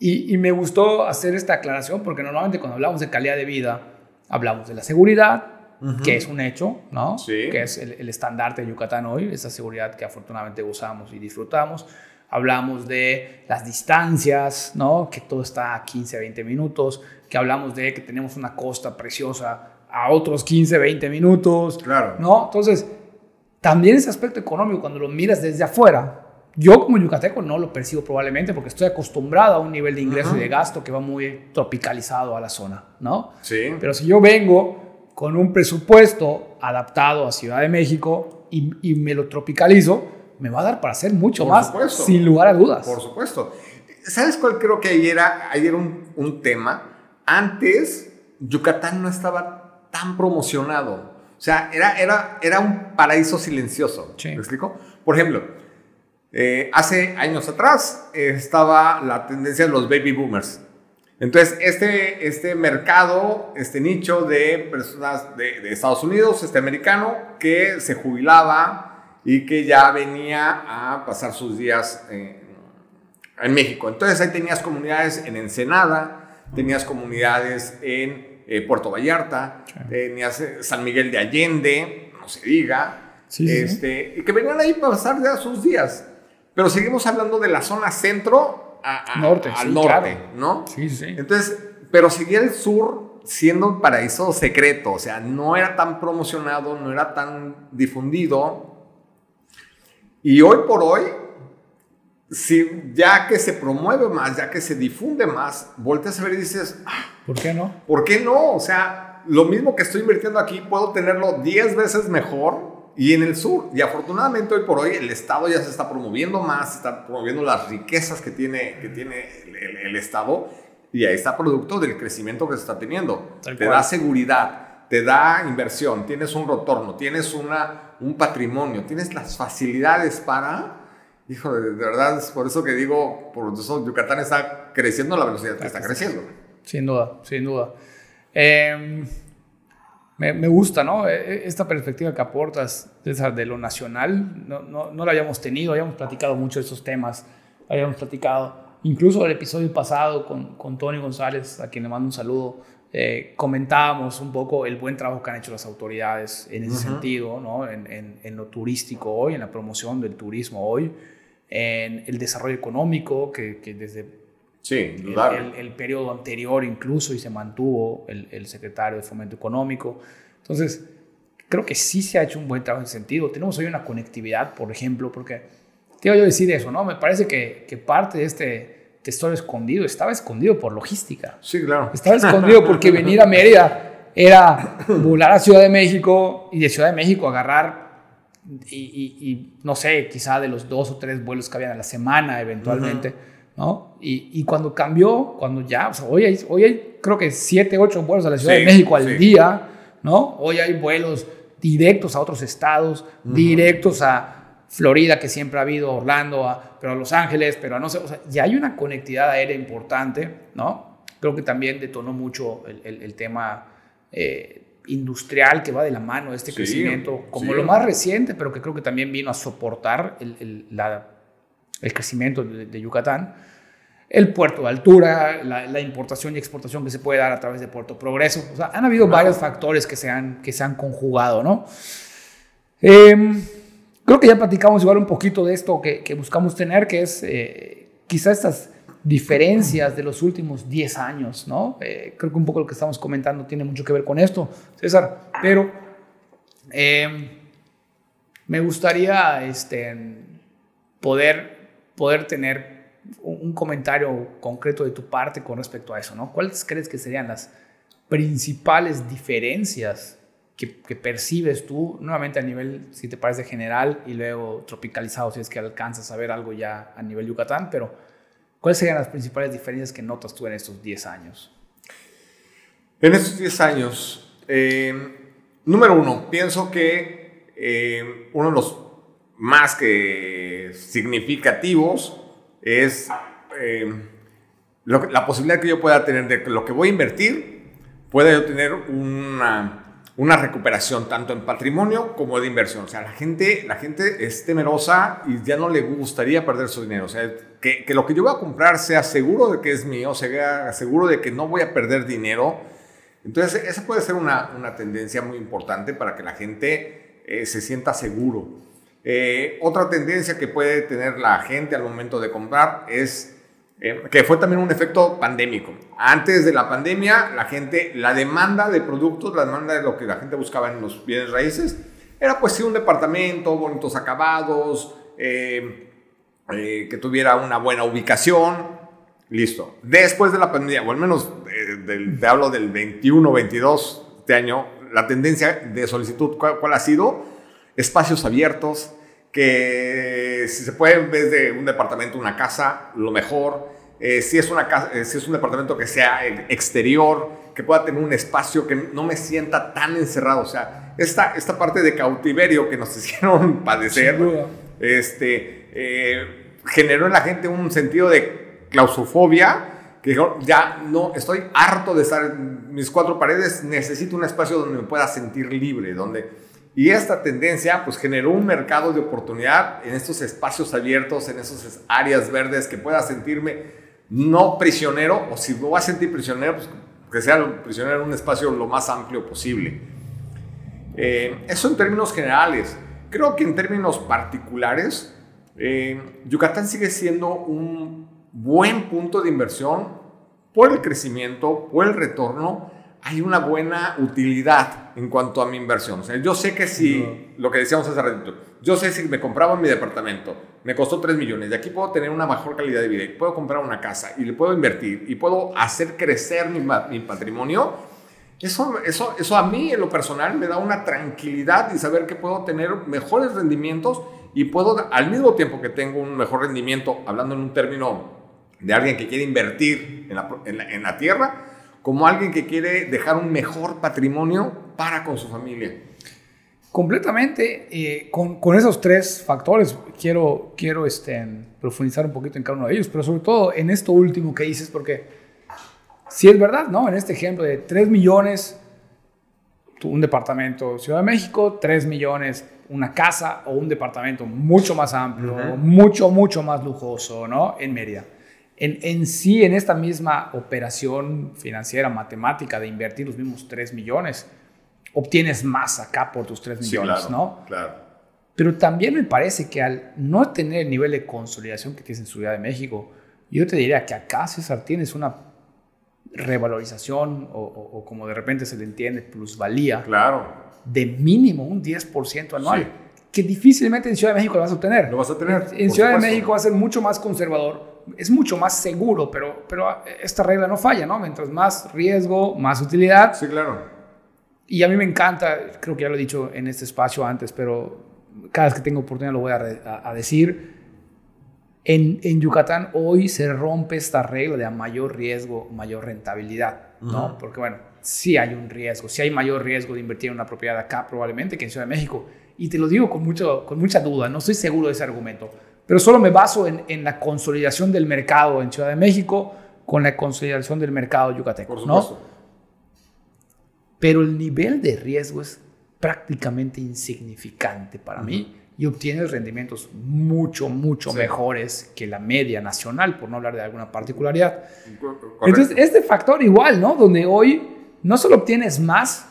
Y, y, me gustó hacer esta aclaración porque normalmente cuando hablamos de calidad de vida, hablamos de la seguridad, que es un hecho, ¿no? Que es el, el, estandarte de Yucatán hoy, esa seguridad que afortunadamente gozamos y disfrutamos. Hablamos de las distancias, ¿no? Que todo está a 15, 20 minutos, que hablamos de que tenemos una costa preciosa a otros 15, 20 minutos, claro. ¿no? Entonces, también ese aspecto económico, cuando lo miras desde afuera, yo como yucateco no lo percibo probablemente porque estoy acostumbrado a un nivel de ingreso y de gasto que va muy tropicalizado a la zona, ¿no? Sí. Pero si yo vengo con un presupuesto adaptado a Ciudad de México y, y me lo tropicalizo, me va a dar para hacer mucho Por más, supuesto. sin lugar a dudas. Por supuesto. ¿Sabes cuál creo que ayer era, un, un tema? Antes, Yucatán no estaba tan promocionado. O sea, era, era, era un paraíso silencioso. Sí. ¿Me explico? Por ejemplo, eh, hace años atrás eh, estaba la tendencia de los baby boomers. Entonces, este, este mercado, este nicho de personas de, de Estados Unidos, este americano, que se jubilaba y que ya venía a pasar sus días eh, en México. Entonces, ahí tenías comunidades en Ensenada, tenías comunidades en eh, Puerto Vallarta, Sí. tenías eh, San Miguel de Allende, no se diga, Sí, sí, sí. este, y que venían ahí para pasar ya sus días. Pero seguimos hablando de la zona centro a- a- Norte, al norte, claro. ¿no? Sí, sí. Entonces, pero seguía el sur siendo un paraíso secreto, o sea, no era tan promocionado, no era tan difundido. Y hoy por hoy, si ya que se promueve más, ya que se difunde más, volteas a ver y dices, "Ah, ¿Por qué no? ¿por qué no? O sea, lo mismo que estoy invirtiendo aquí, puedo tenerlo 10 veces mejor y en el sur. Y afortunadamente hoy por hoy el Estado ya se está promoviendo más, está promoviendo las riquezas que tiene, que tiene el, el- el Estado y ahí está producto del crecimiento que se está teniendo. Tal te cual. da seguridad, te da inversión, tienes un retorno, tienes una, un patrimonio, tienes las facilidades para... Hijo, de, verdad, es por eso que digo, por eso Yucatán está creciendo a la velocidad que está creciendo. Sin duda, sin duda. Eh, me, me gusta, ¿no? E- Esta perspectiva que aportas César, de lo nacional, no, no, no la habíamos tenido, habíamos platicado mucho de estos temas, habíamos platicado, incluso el episodio pasado con, con Tony González, a quien le mando un saludo, eh, comentábamos un poco el buen trabajo que han hecho las autoridades en ese Ujú. sentido, ¿no? En, en- en lo turístico hoy, en la promoción del turismo hoy, en el desarrollo económico, que, que desde Sí, el, el- el periodo anterior incluso y se mantuvo el, el secretario de Fomento Económico. Entonces, creo que sí se ha hecho un buen trabajo en ese sentido. Tenemos hoy una conectividad, por ejemplo, porque te yo a decir eso, ¿no? Me parece que, que parte de este tesoro escondido estaba escondido por logística. Sí, claro. Estaba escondido porque venir a Mérida era volar a Ciudad de México y de Ciudad de México agarrar y, y- y, no sé, quizá de los dos o tres vuelos que habían a la semana eventualmente, ¿no? Y, y cuando cambió, cuando ya, o sea, hoy hay, hoy hay creo que siete, ocho vuelos a la Ciudad Sí, de México al sí. día, ¿no? Hoy hay vuelos directos a otros estados, directos a Florida, que siempre ha habido, Orlando, a, pero a Los Ángeles, pero a no sé, o sea, ya hay una conectividad aérea importante, ¿no? Creo que también detonó mucho el, el- el tema eh, industrial que va de la mano de este Sí, crecimiento, como sí. lo más reciente, pero que creo que también vino a soportar el, el- la- el crecimiento de, de Yucatán. El puerto de altura, la, la importación y exportación que se puede dar a través de Puerto Progreso. O sea, han habido varios factores que se han, que se han conjugado, ¿no? Em, creo que ya platicamos igual un poquito de esto que, buscamos tener, que es eh, quizá estas diferencias de los últimos 10 años, ¿no? Eh, creo que un poco lo que estamos comentando tiene mucho que ver con esto, César, pero em, me gustaría este, poder, poder tener un, un comentario concreto de tu parte con respecto a eso, ¿no? ¿Cuáles crees que serían las principales diferencias que, percibes tú, nuevamente a nivel, si te parece general, y luego tropicalizado, si es que alcanzas a ver algo ya a nivel Yucatán, pero ¿cuáles serían las principales diferencias que notas tú en estos 10 años? En estos 10 años, eh, número uno, pienso que eh, uno de los más que significativos es eh, la posibilidad que yo pueda tener de que lo que voy a invertir pueda yo tener una, una recuperación tanto en patrimonio como de inversión. O sea, la gente, la gente es temerosa y ya no le gustaría perder su dinero. O sea, que, lo que yo voy a comprar sea seguro de que es mío, sea seguro de que no voy a perder dinero. Entonces, esa puede ser una, una tendencia muy importante para que la gente eh, se sienta seguro. Eh, otra tendencia que puede tener la gente al momento de comprar es eh, que fue también un efecto pandémico. Antes de la pandemia, la gente, la demanda de productos, la demanda de lo que la gente buscaba en los bienes raíces, era pues sí un departamento, bonitos acabados, que tuviera una buena ubicación, Listo. Después de la pandemia, o al menos eh, te hablo del 21, 22 este año, la tendencia de solicitud, ¿cuál, ha sido? Espacios abiertos, que si se puede, en vez de un departamento, una casa, lo mejor. Eh, si, es una casa, eh, si es un departamento que sea exterior, que pueda tener un espacio que no me sienta tan encerrado. O sea, esta, esta parte de cautiverio que nos <laughs> hicieron padecer, este, generó en la gente un sentido de claustrofobia, que ya no, estoy harto de estar en mis cuatro paredes, necesito un espacio donde me pueda sentir libre, donde... Y esta tendencia pues generó un mercado de oportunidad en estos espacios abiertos, en esas áreas verdes, que pueda sentirme no prisionero, o si me voy a sentir prisionero, pues que sea prisionero en un espacio lo más amplio posible. Eh, eso en términos generales. Creo que en términos particulares, eh, Yucatán sigue siendo un buen punto de inversión por el crecimiento, por el retorno, hay una buena utilidad en cuanto a mi inversión. O sea, yo sé que si, lo que decíamos hace ratito, yo sé si me compraba mi departamento, me costó 3 millones, de aquí puedo tener una mejor calidad de vida, y puedo comprar una casa y le puedo invertir y puedo hacer crecer mi, mi patrimonio, eso, eso, eso a mí en lo personal me da una tranquilidad y saber que puedo tener mejores rendimientos y puedo, al mismo tiempo que tengo un mejor rendimiento, hablando en un término de alguien que quiere invertir en la, en la, tierra, como alguien que quiere dejar un mejor patrimonio para con su familia. Completamente, eh, con, con, esos tres factores, quiero, quiero este, profundizar un poquito en cada uno de ellos, pero sobre todo en esto último que dices, porque si es verdad, ¿no? En este ejemplo de 3 millones, un departamento Ciudad de México, 3 millones una casa o un departamento mucho más amplio, mucho, mucho más lujoso, ¿no? En Mérida en, sí, en esta misma operación financiera, matemática, de invertir los mismos 3 millones, obtienes más acá por tus 3 millones, ¿no? Claro. Pero también me parece que al no tener el nivel de consolidación que tienes en Ciudad de México, yo te diría que acá, César, tienes una revalorización o, como de repente se le entiende, plusvalía. Claro. De mínimo un 10% anual. Que difícilmente en Ciudad de México lo vas a obtener. Lo vas a tener. En, Ciudad de México va a ser mucho más conservador es mucho más seguro, pero, pero esta regla no falla, ¿no? Mientras más riesgo, más utilidad. Sí, claro. Y a mí me encanta, creo que ya lo he dicho en este espacio antes, pero cada vez que tengo oportunidad lo voy a, decir. En, en, Yucatán hoy se rompe esta regla de a mayor riesgo, mayor rentabilidad, ¿no? Porque bueno, sí hay un riesgo, sí hay mayor riesgo de invertir en una propiedad acá probablemente que en Ciudad de México. Y te lo digo con, mucho, con mucha duda, no estoy seguro de ese argumento pero solo me baso en, la consolidación del mercado en Ciudad de México con la consolidación del mercado yucateco. Por supuesto. Pero el nivel de riesgo es prácticamente insignificante para mí y obtienes rendimientos mucho, mucho mejores que la media nacional, por no hablar de alguna particularidad. Entonces, este factor igual, ¿no? Donde hoy no solo obtienes más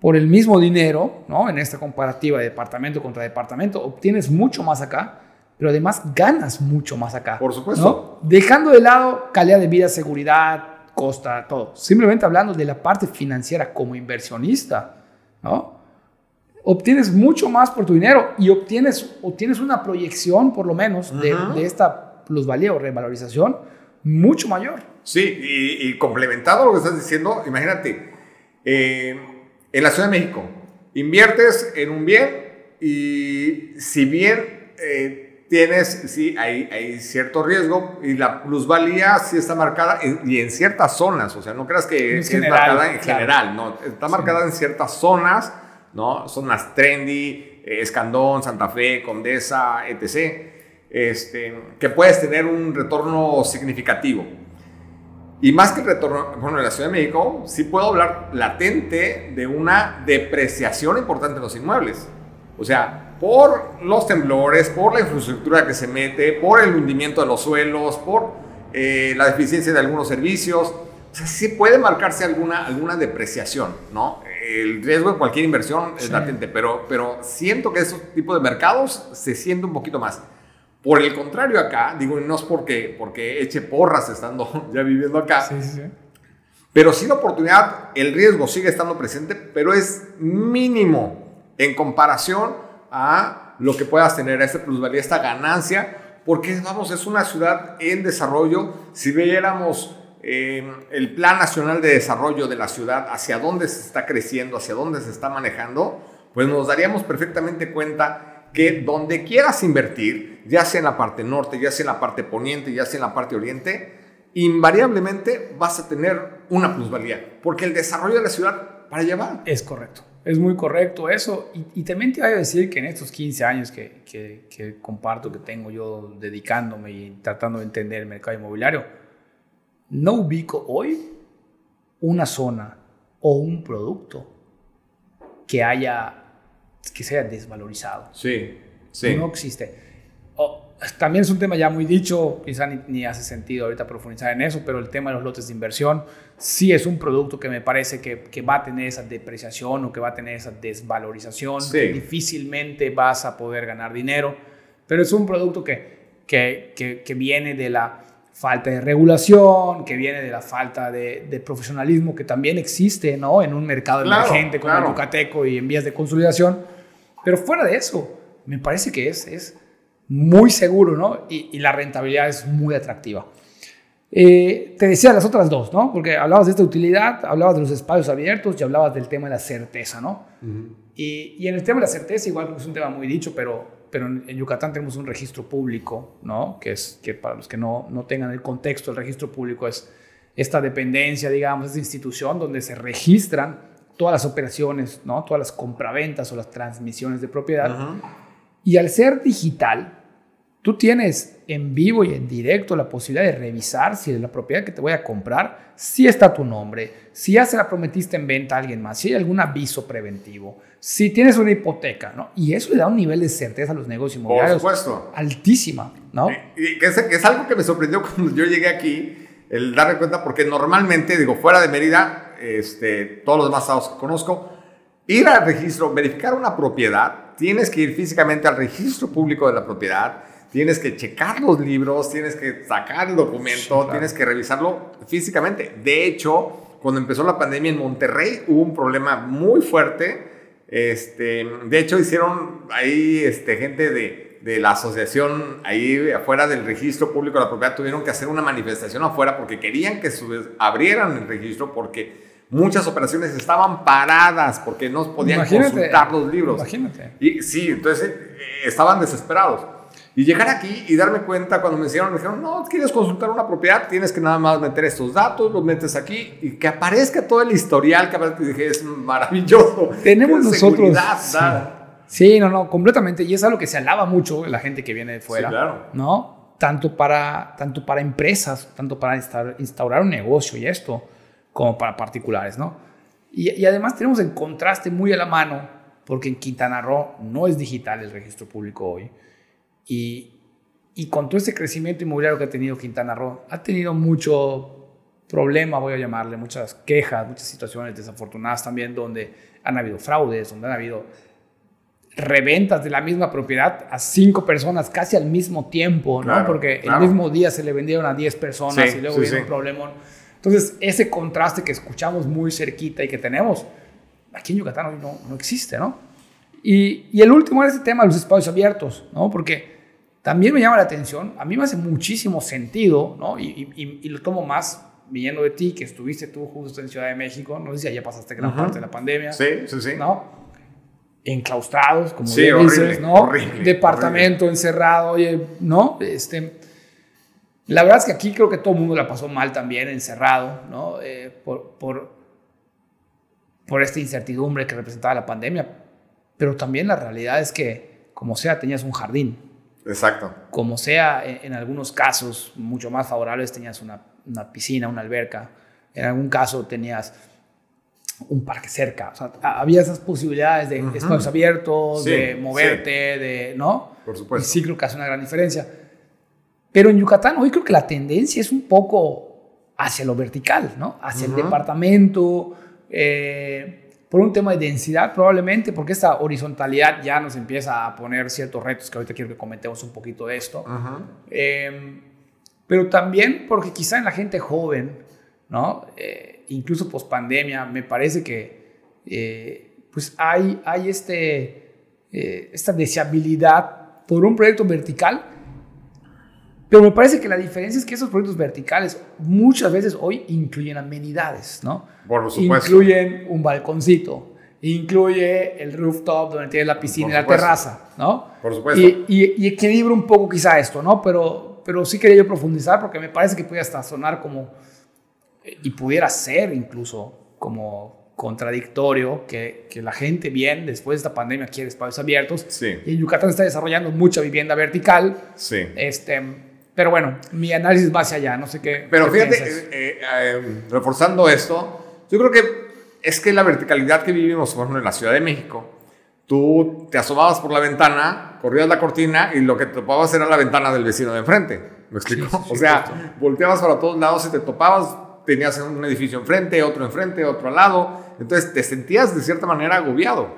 por el mismo dinero, ¿no? En esta comparativa de departamento contra departamento, obtienes mucho más acá, pero además ganas mucho más acá. Por supuesto. Dejando de lado calidad de vida, seguridad, costa, todo. Simplemente hablando de la parte financiera como inversionista, ¿no? Obtienes mucho más por tu dinero y obtienes, obtienes una proyección, por lo menos, de, esta plusvalía o revalorización mucho mayor. Sí, y, complementado lo que estás diciendo, imagínate, eh, en la Ciudad de México, inviertes en un bien y si bien eh, tienes, sí, hay, hay cierto riesgo y la plusvalía sí está marcada y en ciertas zonas, o sea, no creas que es, marcada en general, no, está marcada en ciertas zonas, ¿no? Zonas trendy, eh, Escandón, Santa Fe, Condesa, etc., este, que puedes tener un retorno significativo. Y más que el retorno, bueno, en la Ciudad de México, sí puedo hablar latente de una depreciación importante en los inmuebles. O sea, por los temblores, por la infraestructura que se mete, por el hundimiento de los suelos, por eh, la deficiencia de algunos servicios, o sea, sí puede marcarse alguna, alguna depreciación, ¿no? El riesgo de cualquier inversión es latente, pero, pero siento que esos tipos de mercados se siente un poquito más. Por el contrario acá, digo, no es porque, porque eche porras estando <laughs> ya viviendo acá, sí, sí. pero sí la oportunidad, el riesgo sigue estando presente, pero es mínimo en comparación a lo que puedas tener, a esta plusvalía, esta ganancia, porque vamos, es una ciudad en desarrollo. Si viéramos eh, el Plan Nacional de Desarrollo de la ciudad, hacia dónde se está creciendo, hacia dónde se está manejando, pues nos daríamos perfectamente cuenta que donde quieras invertir, ya sea en la parte norte, ya sea en la parte poniente, ya sea en la parte oriente, invariablemente vas a tener una plusvalía, porque el desarrollo de la ciudad para llevar. Es correcto. Es muy correcto eso. Y, también te voy a decir que en estos 15 años que, que, comparto, que tengo yo dedicándome y tratando de entender el mercado inmobiliario, no ubico hoy una zona o un producto que haya, que sea desvalorizado. Sí, sí. No existe también es un tema ya muy dicho, quizá ni, hace sentido ahorita profundizar en eso, pero el tema de los lotes de inversión sí es un producto que me parece que, que va a tener esa depreciación o que va a tener esa desvalorización, difícilmente vas a poder ganar dinero, pero es un producto que, que, que, viene de la falta de regulación, que viene de la falta de, de profesionalismo que también existe ¿no? en un mercado emergente como el Yucateco y en vías de consolidación, pero fuera de eso, me parece que es... es muy seguro, ¿no? Y, la rentabilidad es muy atractiva. Eh, te decía las otras dos, ¿no? Porque hablabas de esta utilidad, hablabas de los espacios abiertos y hablabas del tema de la certeza, ¿no? y, y, en el tema de la certeza, igual es un tema muy dicho, pero, pero en, Yucatán tenemos un registro público, ¿no? Que es que para los que no, no tengan el contexto, el registro público es esta dependencia, digamos, esta institución donde se registran todas las operaciones, ¿no? Todas las compraventas o las transmisiones de propiedad. Y al ser digital, Tú tienes en vivo y en directo la posibilidad de revisar si la propiedad que te voy a comprar, si está tu nombre, si ya se la prometiste en venta a alguien más, si hay algún aviso preventivo, si tienes una hipoteca, ¿no? Y eso le da un nivel de certeza a los negocios inmobiliarios. Por supuesto. Altísima, ¿no? Y, que, es, algo que me sorprendió <laughs> cuando yo llegué aquí, el darme cuenta, porque normalmente, digo, fuera de Mérida, este, todos los demás estados que conozco, ir al registro, verificar una propiedad, tienes que ir físicamente al registro público de la propiedad, tienes que checar los libros, tienes que sacar el documento, tienes que revisarlo físicamente. De hecho, cuando empezó la pandemia en Monterrey hubo un problema muy fuerte. Este, de hecho, hicieron ahí este, gente de, de la asociación ahí afuera del registro público de la propiedad, tuvieron que hacer una manifestación afuera porque querían que abrieran el registro porque muchas operaciones estaban paradas porque no podían consultar los libros. Imagínate. Y sí, entonces eh, estaban desesperados. Y llegar aquí y darme cuenta cuando me hicieron, me dijeron, no, quieres consultar una propiedad, tienes que nada más meter estos datos, los metes aquí y que aparezca todo el historial que aparece. Y dije, es maravilloso. <laughs> Tenemos nosotros. Sí. no, no, completamente. Y es algo que se alaba mucho la gente que viene de fuera. Sí, claro. ¿No? Tanto para, tanto para empresas, tanto para instaurar un negocio y esto, como para particulares, ¿no? Y, y además tenemos el contraste muy a la mano, porque en Quintana Roo no es digital el registro público hoy y, y con todo ese crecimiento inmobiliario que ha tenido Quintana Roo, ha tenido mucho problema, voy a llamarle, muchas quejas, muchas situaciones desafortunadas también donde han habido fraudes, donde han habido reventas de la misma propiedad a cinco personas casi al mismo tiempo, ¿no? Porque el mismo día se le vendieron a 10 personas y luego viene un problema. Entonces, ese contraste que escuchamos muy cerquita y que tenemos, aquí en Yucatán hoy no, no existe, ¿no? Y, y el último es el tema de los espacios abiertos, ¿no? Porque también me llama la atención, a mí me hace muchísimo sentido, ¿no? Y, y, lo tomo más viniendo de ti, que estuviste tú justo en Ciudad de México, no sé si allá pasaste gran parte de la pandemia. Sí, sí, sí. ¿No? Enclaustrados, como sí, dices, ¿no? Horrible, Departamento encerrado, oye, ¿no? Este, la verdad es que aquí creo que todo el mundo la pasó mal también, encerrado, ¿no? Eh, por, por, por esta incertidumbre que representaba la pandemia. Pero también la realidad es que, como sea, tenías un jardín, Exacto. Como sea, en, algunos casos mucho más favorables tenías una, una, piscina, una alberca. En algún caso tenías un parque cerca. O sea, había esas posibilidades de espacios abiertos, de moverte, de, ¿no? Por supuesto. Y sí creo que hace una gran diferencia. Pero en Yucatán hoy creo que la tendencia es un poco hacia lo vertical, ¿no? Hacia el departamento, eh, por un tema de densidad probablemente, porque esta horizontalidad ya nos empieza a poner ciertos retos que ahorita quiero que comentemos un poquito de esto. Em, pero también porque quizá en la gente joven, ¿no? Eh, incluso post pandemia, me parece que eh, pues hay, hay este, esta deseabilidad por un proyecto vertical pero me parece que la diferencia es que esos proyectos verticales muchas veces hoy incluyen amenidades, ¿no? Por supuesto. Incluyen un balconcito, incluye el rooftop donde tienes la piscina y la terraza, ¿no? Por supuesto. Y, y, equilibra un poco quizá esto, ¿no? Pero, pero sí quería yo profundizar porque me parece que puede hasta sonar como, y pudiera ser incluso como contradictorio que, que, la gente bien después de esta pandemia quiere espacios abiertos. Sí. Y en Yucatán está desarrollando mucha vivienda vertical. Sí. Este, pero bueno, mi análisis va hacia allá, no sé qué. Pero fíjate, eh, eh, eh, reforzando esto, yo creo que es que la verticalidad que vivimos, por ejemplo, en la Ciudad de México, tú te asomabas por la ventana, corrías la cortina y lo que te topabas era la ventana del vecino de enfrente. ¿Me explico? <laughs> o sea, volteabas para todos lados y te topabas, tenías un edificio enfrente, otro enfrente, otro al lado. Entonces te sentías de cierta manera agobiado.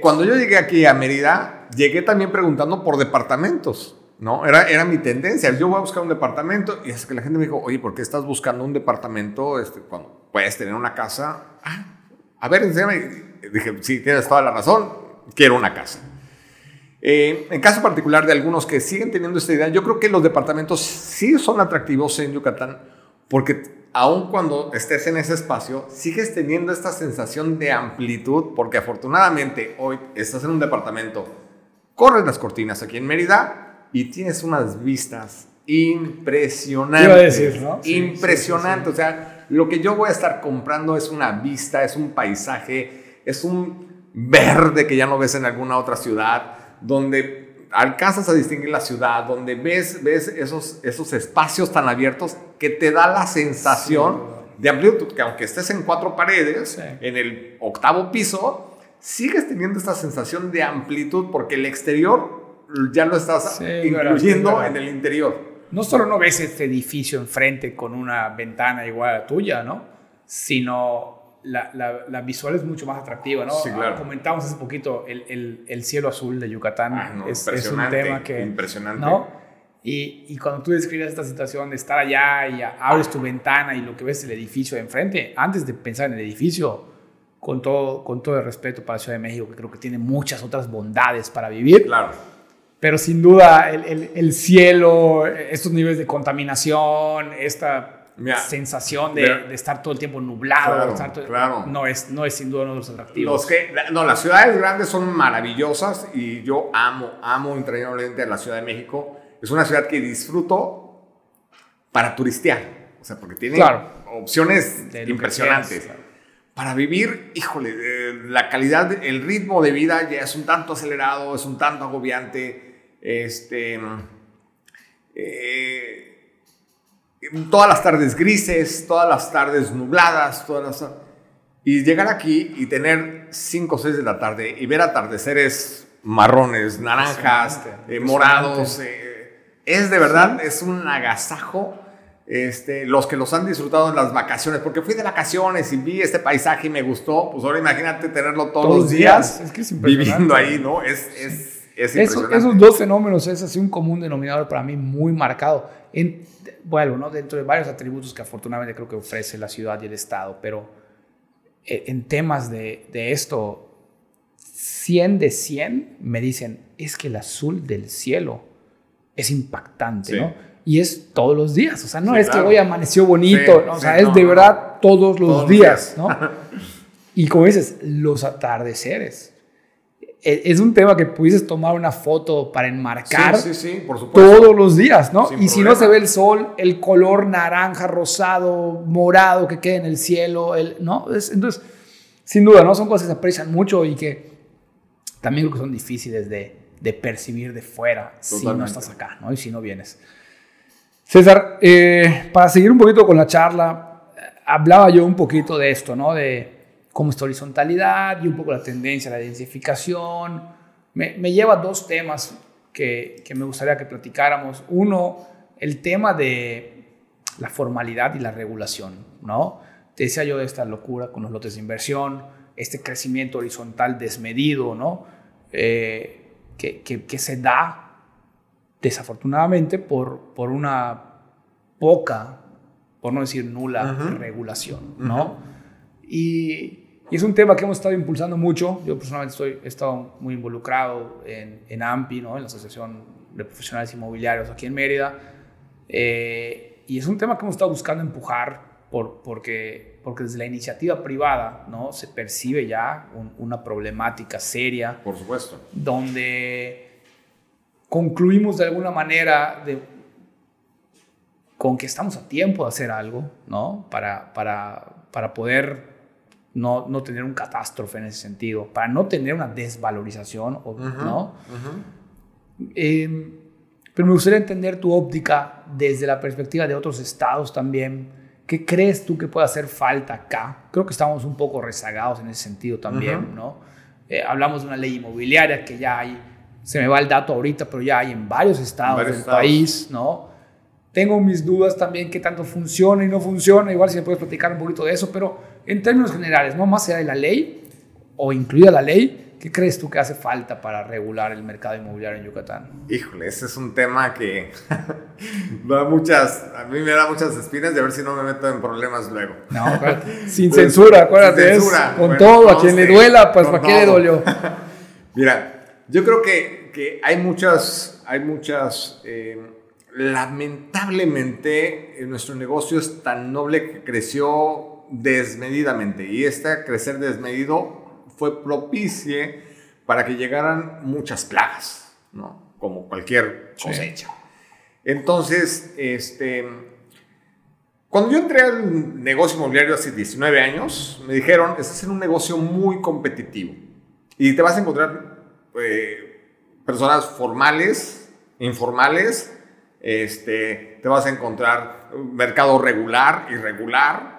cuando yo llegué aquí a Mérida, llegué también preguntando por departamentos. ¿No? Era, era mi tendencia. Yo voy a buscar un departamento y es que la gente me dijo, oye, ¿por qué estás buscando un departamento este, cuando puedes tener una casa? Ah, a ver, enséñame. Dije, sí, tienes toda la razón, quiero una casa. Eh, en caso particular de algunos que siguen teniendo esta idea, yo creo que los departamentos sí son atractivos en Yucatán porque aun cuando estés en ese espacio, sigues teniendo esta sensación de amplitud porque afortunadamente hoy estás en un departamento, corres las cortinas aquí en Mérida, y tienes unas vistas impresionantes. Decir, ¿no? Impresionante. o sea, lo que yo voy a estar comprando es una vista, es un paisaje, es un verde que ya no ves en alguna otra ciudad, donde alcanzas a distinguir la ciudad, donde ves, ves esos, esos espacios tan abiertos que te da la sensación de amplitud, que aunque estés en cuatro paredes, en el octavo piso, sigues teniendo esta sensación de amplitud porque el exterior ya lo estás incluyendo en el interior. No solo no ves este edificio enfrente con una ventana igual a la tuya, ¿no? Sino la, la, visual es mucho más atractiva, ¿no? Sí, claro. Comentamos hace poquito el, el, el cielo azul de Yucatán. Ah, es, es, un tema que... Impresionante. ¿no? Y, y, cuando tú describes esta situación de estar allá y abres tu ventana y lo que ves el edificio de enfrente, antes de pensar en el edificio, con todo, con todo el respeto para la Ciudad de México, que creo que tiene muchas otras bondades para vivir. Claro pero sin duda el, el, cielo, estos niveles de contaminación, esta sensación de, de, estar todo el tiempo nublado, claro, no, es, no es sin duda uno de los atractivos. Los que, no, las ciudades grandes son maravillosas y yo amo, amo entrañablemente a la Ciudad de México. Es una ciudad que disfruto para turistear, o sea, porque tiene opciones impresionantes. Para vivir, híjole, eh, la calidad, el ritmo de vida ya es un tanto acelerado, es un tanto agobiante este, eh, todas las tardes grises, todas las tardes nubladas, todas y llegar aquí y tener 5 o 6 de la tarde y ver atardeceres marrones, naranjas, eh, morados, eh, es de verdad, es un agasajo. Este, los que los han disfrutado en las vacaciones, porque fui de vacaciones y vi este paisaje y me gustó, pues ahora imagínate tenerlo todos, los días, viviendo ahí, ¿no? Es, es esos dos fenómenos es así un común denominador para mí muy marcado. En, bueno, ¿no? dentro de varios atributos que afortunadamente creo que ofrece la ciudad y el Estado, pero eh, en temas de, de esto, 100 de 100 me dicen, es que el azul del cielo es impactante, ¿no? Y es todos los días, o sea, no es que hoy amaneció bonito, o sea, es de verdad todos los días, ¿no? <laughs> y como dices, los atardeceres. E, es un tema que pudieses tomar una foto para enmarcar todos los días, ¿no? y si no se ve el sol, el color naranja, rosado, morado que queda en el cielo, el, ¿no? entonces, sin duda, ¿no? Son cosas que se aprecian mucho y que también creo que son difíciles de, de percibir de fuera si no estás acá, ¿no? Y si no vienes. César, eh, para seguir un poquito con la charla, hablaba yo un poquito de esto, ¿no? De cómo esta horizontalidad y un poco la tendencia a la densificación. Me, me lleva a dos temas que, que, me gustaría que platicáramos. Uno, el tema de, la formalidad y la regulación, ¿no? Te decía yo de esta locura con los lotes de inversión, este crecimiento horizontal desmedido, ¿no? Eh, que, que, se da desafortunadamente por, por una poca, por no decir nula, regulación, ¿no? y, y, es un tema que hemos estado impulsando mucho. Yo personalmente estoy, he estado muy involucrado en, en AMPI, ¿no? En la Asociación de Profesionales Inmobiliarios aquí en Mérida. Eh, y es un tema que hemos estado buscando empujar por, porque, porque desde la iniciativa privada ¿no? se percibe ya una problemática seria. Por supuesto. Donde concluimos de alguna manera de, con que estamos a tiempo de hacer algo ¿no? para, para, para poder no, no, tener un catástrofe en ese sentido, para no tener una desvalorización. ¿no? Em, pero me gustaría entender tu óptica desde la perspectiva de otros estados también. ¿Qué crees tú que puede hacer falta acá? Creo que estamos un poco rezagados en ese sentido también, ¿no? Eh, hablamos de una ley inmobiliaria que ya hay, se me va el dato ahorita, pero ya hay en varios estados del país, ¿no? Tengo mis dudas también qué tanto funciona y no funciona, igual si me puedes platicar un poquito de eso, pero en términos generales, ¿no? Más allá de la ley o incluida la ley, ¿Qué crees tú que hace falta para regular el mercado inmobiliario en Yucatán? Híjole, ese es un tema que <laughs> da muchas, a mí me da muchas espinas de ver si no me meto en problemas luego. No, <laughs> sin censura, acuérdate. Sin censura. con todo, a quien le duela, pues ¿para qué le dolió? <laughs> Mira, yo creo que, que hay muchas, hay muchas, eh, lamentablemente nuestro negocio es tan noble que creció desmedidamente y este crecer desmedido fue propicie para que llegaran muchas plagas, ¿no? Como cualquier cosecha. Entonces, este, cuando yo entré al negocio inmobiliario hace 19 años, me dijeron, estás en un negocio muy competitivo y te vas a encontrar eh, personas formales, informales, este, te vas a encontrar mercado regular, irregular,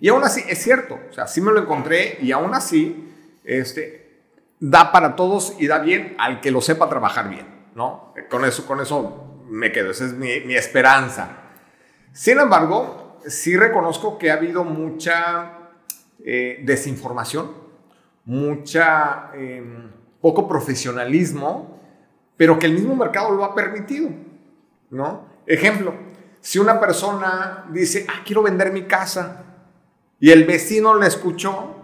y aún así, es cierto, o sea, sí me lo encontré y aún así, este, da para todos y da bien al que lo sepa trabajar bien, ¿no? Con eso, con eso me quedo, esa es mi, esperanza. Sin embargo, sí reconozco que ha habido mucha eh, desinformación, mucha em, poco profesionalismo, pero que el mismo mercado lo ha permitido, ¿no? Ejemplo, si una persona dice, ah, quiero vender mi casa, y el vecino le escuchó,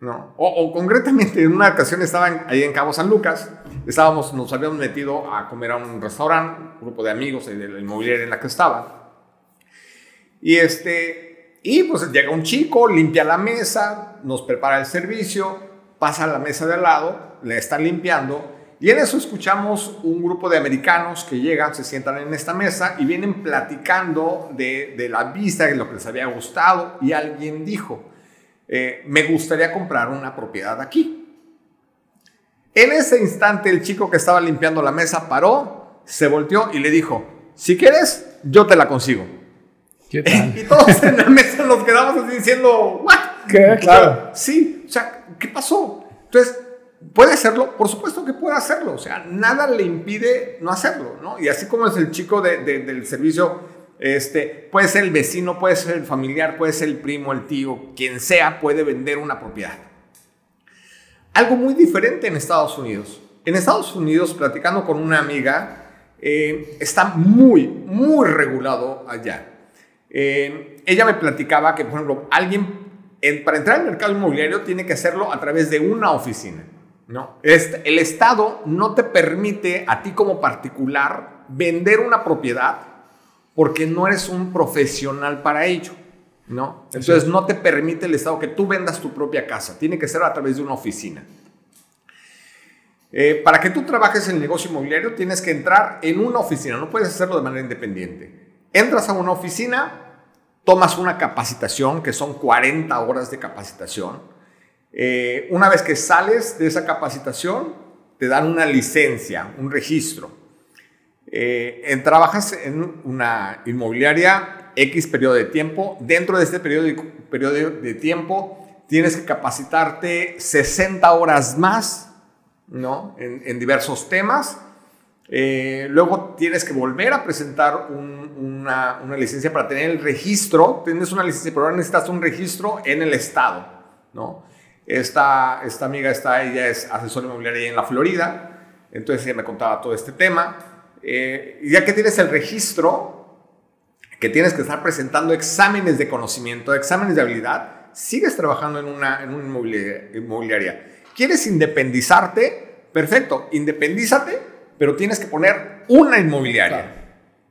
¿no? O, concretamente, en una ocasión estaban ahí en Cabo San Lucas, estábamos, nos habíamos metido a comer a un restaurante, un grupo de amigos de la inmobiliaria en la que estaba. Y este, y pues llega un chico, limpia la mesa, nos prepara el servicio, pasa a la mesa de al lado, le está limpiando y en eso escuchamos un grupo de americanos que llegan, se sientan en esta mesa y vienen platicando de, de la vista, de lo que les había gustado. Y alguien dijo, eh, me gustaría comprar una propiedad aquí. En ese instante el chico que estaba limpiando la mesa paró, se volteó y le dijo, si quieres, yo te la consigo. <laughs> y todos en la mesa nos quedamos así diciendo, ¿what? ¿Qué? Claro. sí, o sea, ¿qué pasó? Entonces, ¿Puede hacerlo? Por supuesto que puede hacerlo. O sea, nada le impide no hacerlo, ¿no? Y así como es el chico del servicio, este, puede ser el vecino, puede ser el familiar, puede ser el primo, el tío, quien sea, puede vender una propiedad. Algo muy diferente en Estados Unidos. En Estados Unidos, platicando con una amiga, eh, está muy, muy regulado allá. Eh, ella me platicaba que, por ejemplo, alguien para entrar al mercado inmobiliario tiene que hacerlo a través de una oficina. ¿No? Este, el Estado no te permite a ti como particular vender una propiedad porque no eres un profesional para ello. ¿no? Entonces no te permite el Estado que tú vendas tu propia casa, tiene que ser a través de una oficina. Eh, para que tú trabajes en el negocio inmobiliario tienes que entrar en una oficina, no puedes hacerlo de manera independiente. Entras a una oficina, tomas una capacitación, que son 40 horas de capacitación, eh, una vez que sales de esa capacitación, te dan una licencia, un registro. Eh, trabajas en una inmobiliaria X periodo de tiempo. Dentro de este periodo de, periodo de tiempo, tienes que capacitarte 60 horas más ¿no? en, diversos temas. Eh, luego tienes que volver a presentar una, una, licencia para tener el registro. Tienes una licencia, pero ahora necesitas un registro en el estado, ¿no? Esta, esta amiga está, ella es asesora inmobiliaria en la Florida, entonces ella me contaba todo este tema. Eh, ya que tienes el registro, que tienes que estar presentando exámenes de conocimiento, exámenes de habilidad, sigues trabajando en una, en una inmobiliaria. ¿Quieres independizarte? Perfecto, independízate pero tienes que poner una inmobiliaria.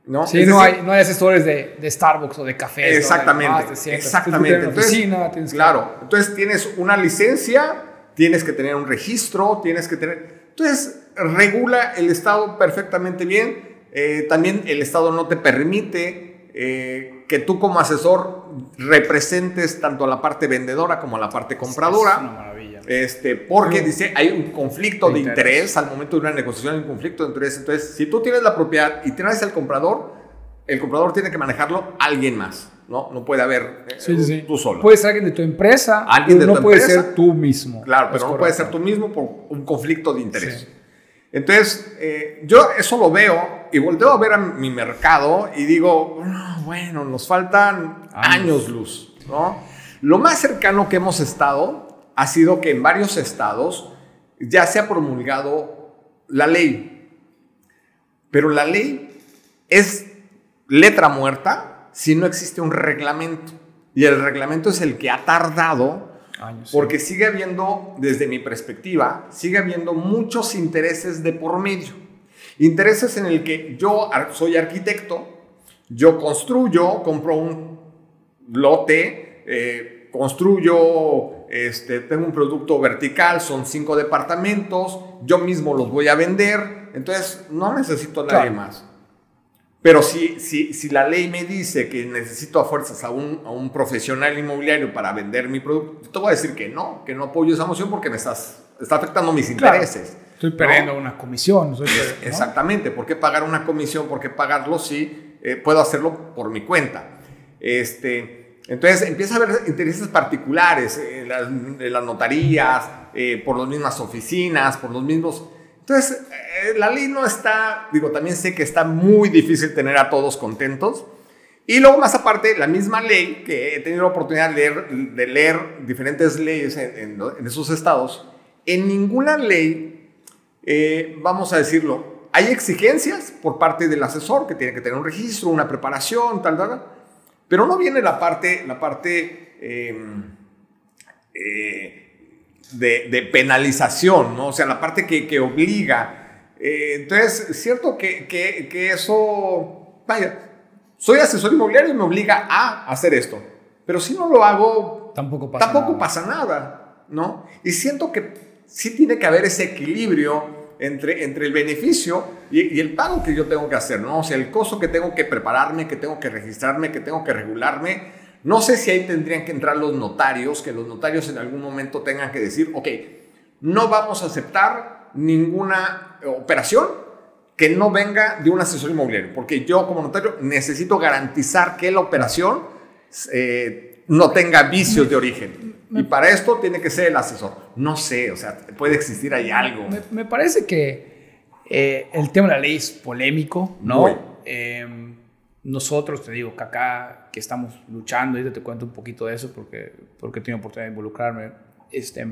¿No? Sí, no, hay, no hay asesores de, de, Starbucks o de café. Exactamente, exactamente. oficina, claro, entonces tienes una licencia, tienes que tener un registro, tienes que tener... Entonces, regula el Estado perfectamente bien. Eh, también el Estado no te permite eh, que tú como asesor representes tanto a la parte vendedora como a la parte compradora. Es una maravilla. Este, porque dice, hay un conflicto de, interés. al momento de una negociación, hay un conflicto de interés. Entonces, si tú tienes la propiedad y tienes al comprador, el comprador tiene que manejarlo alguien más. ¿no? No puede haber eh, tú solo. Puede ser alguien de tu empresa, alguien de no puede ser tú mismo. Claro, pero no puede ser tú mismo por un conflicto de interés. Entonces, eh, yo eso lo veo y volteo a ver a mi mercado y digo, bueno, nos faltan años, luz, ¿no? Lo más cercano que hemos estado ha sido que en varios estados ya se ha promulgado la ley. Pero la ley es letra muerta si no existe un reglamento. Y el reglamento es el que ha tardado porque sigue habiendo, desde mi perspectiva, sigue habiendo muchos intereses de por medio. Intereses en el que yo soy arquitecto, yo construyo, compro un lote, eh, construyo este, tengo un producto vertical, son cinco departamentos, yo mismo los voy a vender, entonces no necesito a nadie más. Pero si, si, si la ley me dice que necesito a fuerzas a un, a un profesional inmobiliario para vender mi producto, te voy a decir que no, que no apoyo esa moción porque me estás, está afectando mis intereses. Estoy perdiendo una comisión. Exactamente, ¿por qué pagar una comisión? ¿Por qué pagarlo si eh, puedo hacerlo por mi cuenta? Este, entonces empieza a haber intereses particulares en las, notarías, eh, por las mismas oficinas, por los mismos... Entonces, eh, la ley no está, digo, también sé que está muy difícil tener a todos contentos. Y luego, más aparte, la misma ley, que he tenido la oportunidad de leer, de leer diferentes leyes en, esos estados, en ninguna ley, eh, vamos a decirlo, hay exigencias por parte del asesor que tiene que tener un registro, una preparación, tal, tal, tal pero no viene la parte, la parte em, eh, de, penalización, ¿no? O sea, la parte que, obliga. Eh, entonces, es cierto que, que, eso, vaya, soy asesor inmobiliario y me obliga a hacer esto. Pero si no lo hago, tampoco pasa, tampoco nada. pasa nada, ¿no? Y siento que sí tiene que haber ese equilibrio entre, entre el beneficio y, el pago que yo tengo que hacer, ¿no? O sea, el costo que tengo que prepararme, que tengo que registrarme, que tengo que regularme. No sé si ahí tendrían que entrar los notarios, que los notarios en algún momento tengan que decir, ok, no vamos a aceptar ninguna operación que no venga de un asesor inmobiliario, porque yo como notario necesito garantizar que la operación eh, no tenga vicios de origen. Y para esto tiene que ser el asesor. No sé, o sea, puede existir ahí algo. Me, parece que eh, el tema de la ley es polémico, ¿no? Em, nosotros, te digo, que acá que estamos luchando, y te cuento un poquito de eso porque, porque tengo oportunidad de involucrarme, este,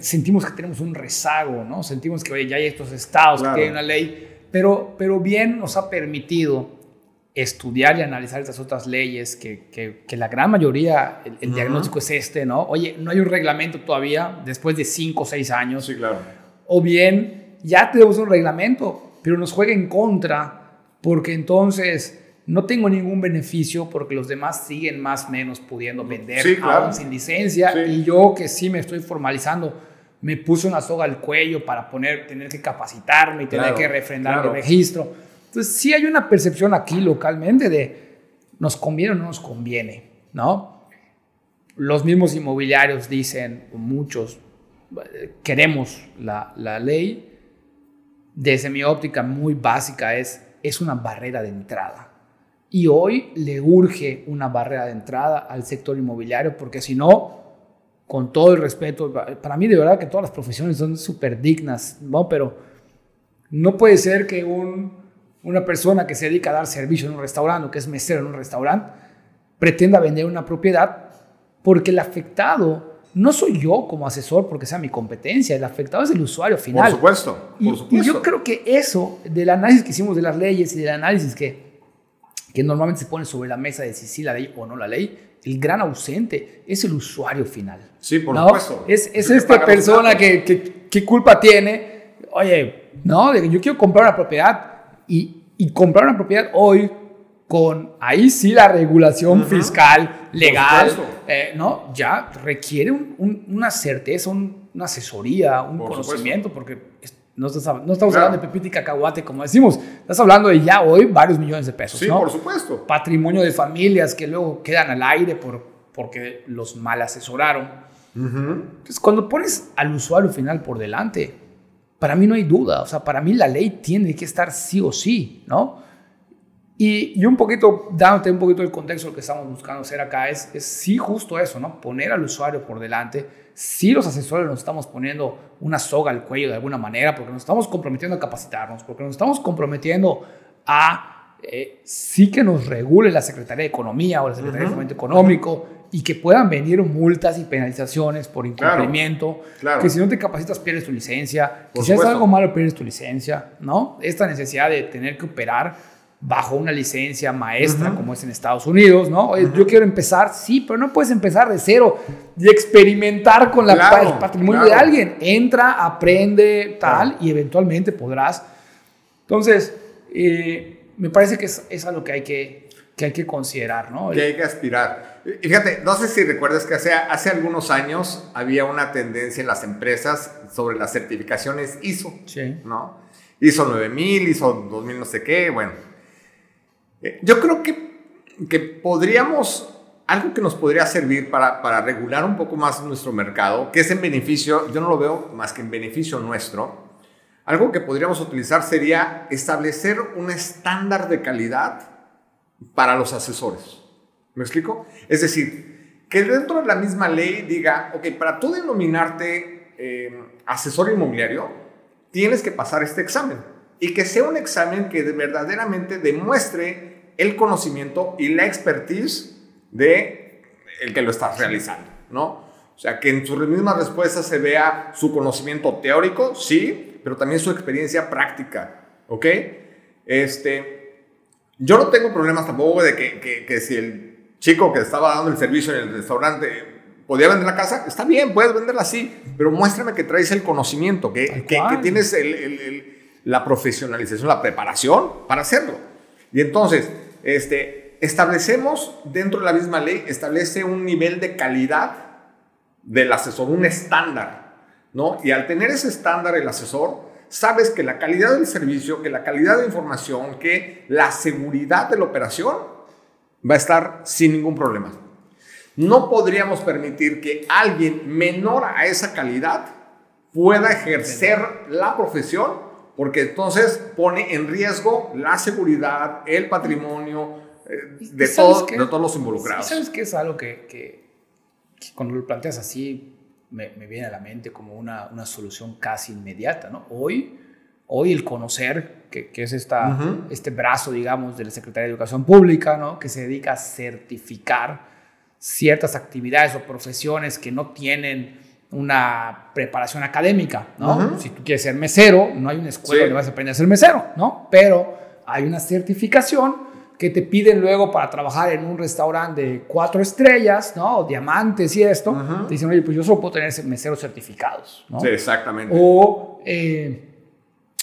sentimos que tenemos un rezago, ¿no? Sentimos que, oye, ya hay estos estados que tienen una ley, pero, pero bien nos ha permitido estudiar y analizar estas otras leyes, que, que, la gran mayoría, el, diagnóstico es este, ¿no? Oye, no hay un reglamento todavía después de 5 o 6 años. Sí, claro. O bien, ya tenemos un reglamento, pero nos juega en contra porque entonces no tengo ningún beneficio porque los demás siguen más o menos pudiendo vender aún sin licencia y yo que sí me estoy formalizando me puse una soga al cuello para poner, tener que capacitarme y tener que refrendar el registro. Entonces, sí hay una percepción aquí localmente de nos conviene o no nos conviene, ¿no? Los mismos inmobiliarios dicen, muchos, queremos la, la ley. Desde mi óptica muy básica es, es una barrera de entrada. Y hoy le urge una barrera de entrada al sector inmobiliario porque si no, con todo el respeto, para mí de verdad que todas las profesiones son súper dignas, ¿no? Pero no puede ser que un, una persona que se dedica a dar servicio en un restaurante o que es mesero en un restaurante pretenda vender una propiedad porque el afectado no soy yo como asesor porque sea mi competencia, el afectado es el usuario final. Por supuesto, por supuesto. Y, yo creo que eso, del análisis que hicimos de las leyes y del análisis que, que normalmente se pone sobre la mesa de si sí la ley o no la ley, el gran ausente es el usuario final. Sí, por supuesto. Es, es esta persona que, que, ¿qué culpa tiene? Oye, no, yo quiero comprar una propiedad y, y comprar una propiedad hoy con ahí sí la regulación fiscal, legal, eh, ¿no? Ya requiere una certeza, una asesoría, un conocimiento, porque no, no estamos hablando de pepita y cacahuate, como decimos, estás hablando de ya hoy varios millones de pesos. Sí, por supuesto. Patrimonio de familias que luego quedan al aire por, porque los mal asesoraron. Entonces, cuando pones al usuario final por delante, para mí no hay duda, o sea, para mí la ley tiene que estar sí o sí, ¿no? Y, un poquito, dándote un poquito el contexto lo que estamos buscando hacer acá, es, es sí justo eso, ¿no? Poner al usuario por delante. Sí los asesores nos estamos poniendo una soga al cuello de alguna manera, porque nos estamos comprometiendo a capacitarnos, porque nos estamos comprometiendo a eh, sí que nos regule la Secretaría de Economía o la Secretaría de Fomento Económico y que puedan venir multas y penalizaciones por incumplimiento, que si no te capacitas pierdes tu licencia, que si haces algo malo pierdes tu licencia, ¿no? Esta necesidad de tener que operar bajo una licencia maestra como es en Estados Unidos, ¿no? Yo quiero empezar, sí, pero no puedes empezar de cero y experimentar con la, el patrimonio de alguien. Entra, aprende, tal, y eventualmente podrás. Entonces, eh, me parece que es, es, algo que hay que, que hay que considerar, ¿no? Que hay que aspirar. Fíjate, no sé si recuerdas que hace, hace algunos años había una tendencia en las empresas sobre las certificaciones ISO, sí. ¿no? ISO 9000, ISO 2000 no sé qué, bueno eh, yo creo que, que podríamos, algo que nos podría servir para, para regular un poco más nuestro mercado, que es en beneficio, yo no lo veo más que en beneficio nuestro, algo que podríamos utilizar sería establecer un estándar de calidad para los asesores. ¿Me explico? Es decir, que dentro de la misma ley diga, ok, para tú denominarte eh, asesor inmobiliario, tienes que pasar este examen. Y que sea un examen que verdaderamente demuestre el conocimiento y la expertise de el que lo está realizando, ¿no? O sea, que en sus mismas respuestas se vea su conocimiento teórico, sí, pero también su experiencia práctica, ¿ok? Este, yo no tengo problemas tampoco de que, que, si el chico que estaba dando el servicio en el restaurante podía vender la casa, está bien, puedes venderla así, pero muéstrame que traes el conocimiento, que, que, tienes la profesionalización, la preparación para hacerlo. Y entonces, este, establecemos dentro de la misma ley, establece un nivel de calidad del asesor, un estándar, ¿no? Y al tener ese estándar el asesor, sabes que la calidad del servicio, que la calidad de información, que la seguridad de la operación va a estar sin ningún problema. No podríamos permitir que alguien menor a esa calidad pueda ejercer la profesión porque entonces pone en riesgo la seguridad, el patrimonio eh, de, todos, de todos los involucrados. ¿Sabes qué es algo que, que, cuando lo planteas así me, me, viene a la mente como una, una solución casi inmediata? ¿no? Hoy, hoy el conocer, que, que es esta, este brazo, digamos, de la Secretaría de Educación Pública, ¿no? que se dedica a certificar ciertas actividades o profesiones que no tienen una preparación académica, ¿no? Si tú quieres ser mesero, no hay una escuela donde vas a aprender a ser mesero, ¿no? Pero hay una certificación que te piden luego para trabajar en un restaurante de cuatro estrellas, ¿no? O diamantes y esto. Te dicen, oye, pues yo solo puedo tener meseros certificados, ¿no? Sí, exactamente. O eh,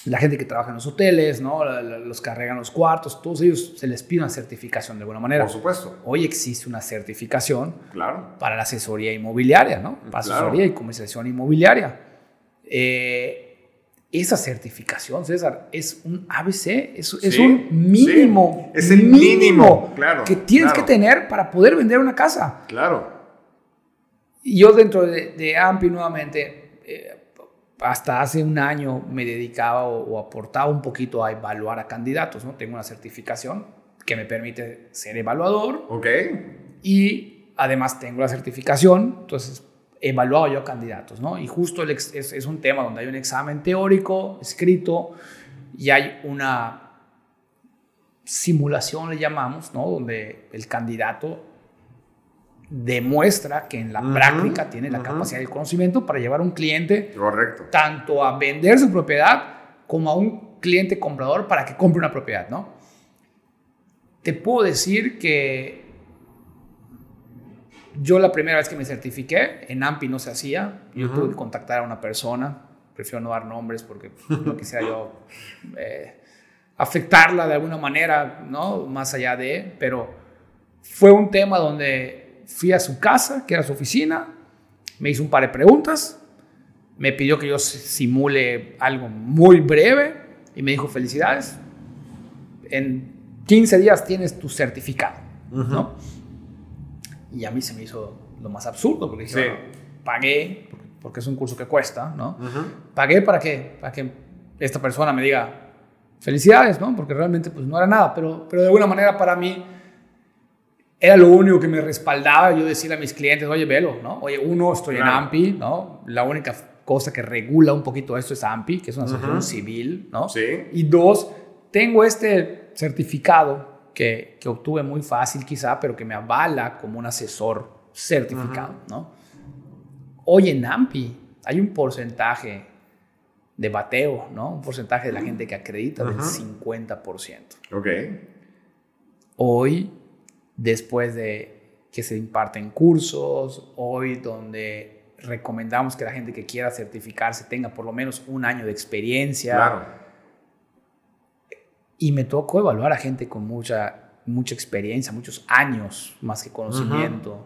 la gente que trabaja en los hoteles, ¿no? los que arreglan los cuartos, todos ellos se les pide una certificación de alguna manera. Por supuesto. Hoy existe una certificación claro. para la asesoría inmobiliaria, ¿no? Para asesoría y comercialización inmobiliaria. Eh, esa certificación, César, es un ABC, es, es un mínimo. Es el mínimo, claro, que tienes que tener para poder vender una casa. Claro. Y yo dentro de, de AMPI nuevamente, eh, hasta hace un año me dedicaba o, aportaba un poquito a evaluar a candidatos, ¿no? Tengo una certificación que me permite ser evaluador. Ok. Y además tengo la certificación, entonces evaluado yo candidatos, ¿no? Y justo es, es, un tema donde hay un examen teórico, escrito, y hay una simulación, le llamamos, ¿no? Donde el candidato demuestra que en la práctica tiene la capacidad y el conocimiento para llevar a un cliente Correcto. tanto a vender su propiedad como a un cliente comprador para que compre una propiedad, ¿no? Te puedo decir que yo la primera vez que me certifiqué, en AMPI no se hacía, yo tuve que contactar a una persona, prefiero no dar nombres porque no quisiera yo eh, afectarla de alguna manera, ¿no? Más allá de, pero fue un tema donde fui a su casa, que era su oficina, me hizo un par de preguntas, me pidió que yo simule algo muy breve y me dijo felicidades, en 15 días tienes tu certificado, ¿no? Y a mí se me hizo lo más absurdo, porque dije, pagué, porque es un curso que cuesta, ¿no? Pagué para que, para que esta persona me diga, felicidades, ¿no? Porque realmente pues no era nada, pero, pero de alguna manera para mí era lo único que me respaldaba yo decirle a mis clientes, oye, velo, ¿no? Oye, uno, estoy en AMPI, ¿no? La única cosa que regula un poquito esto es AMPI, que es una asociación civil, ¿no? Sí. Y dos, tengo este certificado que, que, obtuve muy fácil quizá, pero que me avala como un asesor certificado, ¿no? Hoy en AMPI hay un porcentaje de bateo, ¿no? Un porcentaje de la gente que acredita del 50%. Ok. Hoy, después de que se imparten cursos, hoy donde recomendamos que la gente que quiera certificarse tenga por lo menos un año de experiencia. Claro y me tocó evaluar a gente con mucha, mucha experiencia, muchos años más que conocimiento,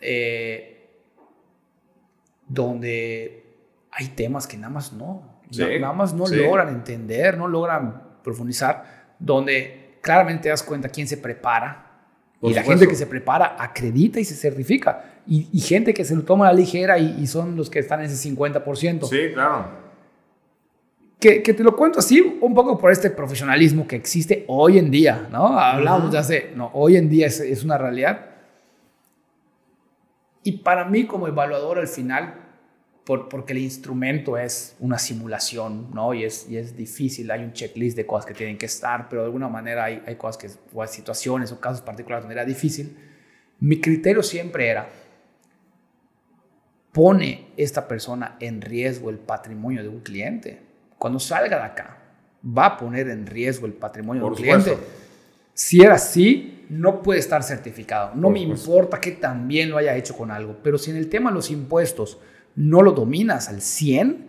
eh, donde hay temas que nada más no, nada más no logran entender, no logran profundizar, donde claramente te das cuenta quién se prepara. Y la gente que se prepara acredita y se certifica. Y, gente que se lo toma a la ligera y, y son los que están en ese 50%. Sí, claro que, te lo cuento así un poco por este profesionalismo que existe hoy en día, ¿no? Hablamos de hace, no, hoy en día es, es, una realidad. Y para mí como evaluador al final, por, porque el instrumento es una simulación, ¿no? Y es, y es difícil, hay un checklist de cosas que tienen que estar, pero de alguna manera hay, hay cosas que, o hay situaciones o casos particulares donde era difícil. Mi criterio siempre era, pone esta persona en riesgo el patrimonio de un cliente cuando salga de acá, va a poner en riesgo el patrimonio del cliente. Si era así, no puede estar certificado. No me importa que también lo haya hecho con algo, pero si en el tema de los impuestos no lo dominas al 100,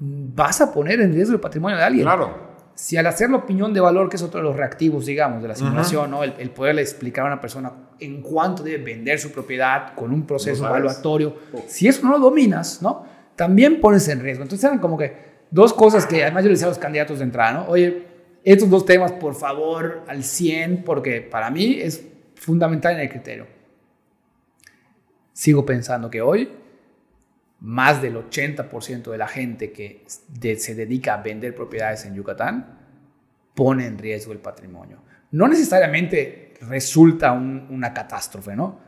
vas a poner en riesgo el patrimonio de alguien. Claro. Si al hacer la opinión de valor, que es otro de los reactivos, digamos, de la simulación, ¿no? el, el, poderle explicar a una persona en cuánto debe vender su propiedad con un proceso evaluatorio, si eso no lo dominas, ¿no? también pones en riesgo. Entonces eran como que dos cosas que además yo le decía a los candidatos de entrada, ¿no? Oye, estos dos temas, por favor, al 100, porque para mí es fundamental en el criterio. Sigo pensando que hoy más del 80% de la gente que se dedica a vender propiedades en Yucatán pone en riesgo el patrimonio. No necesariamente resulta una catástrofe, ¿no?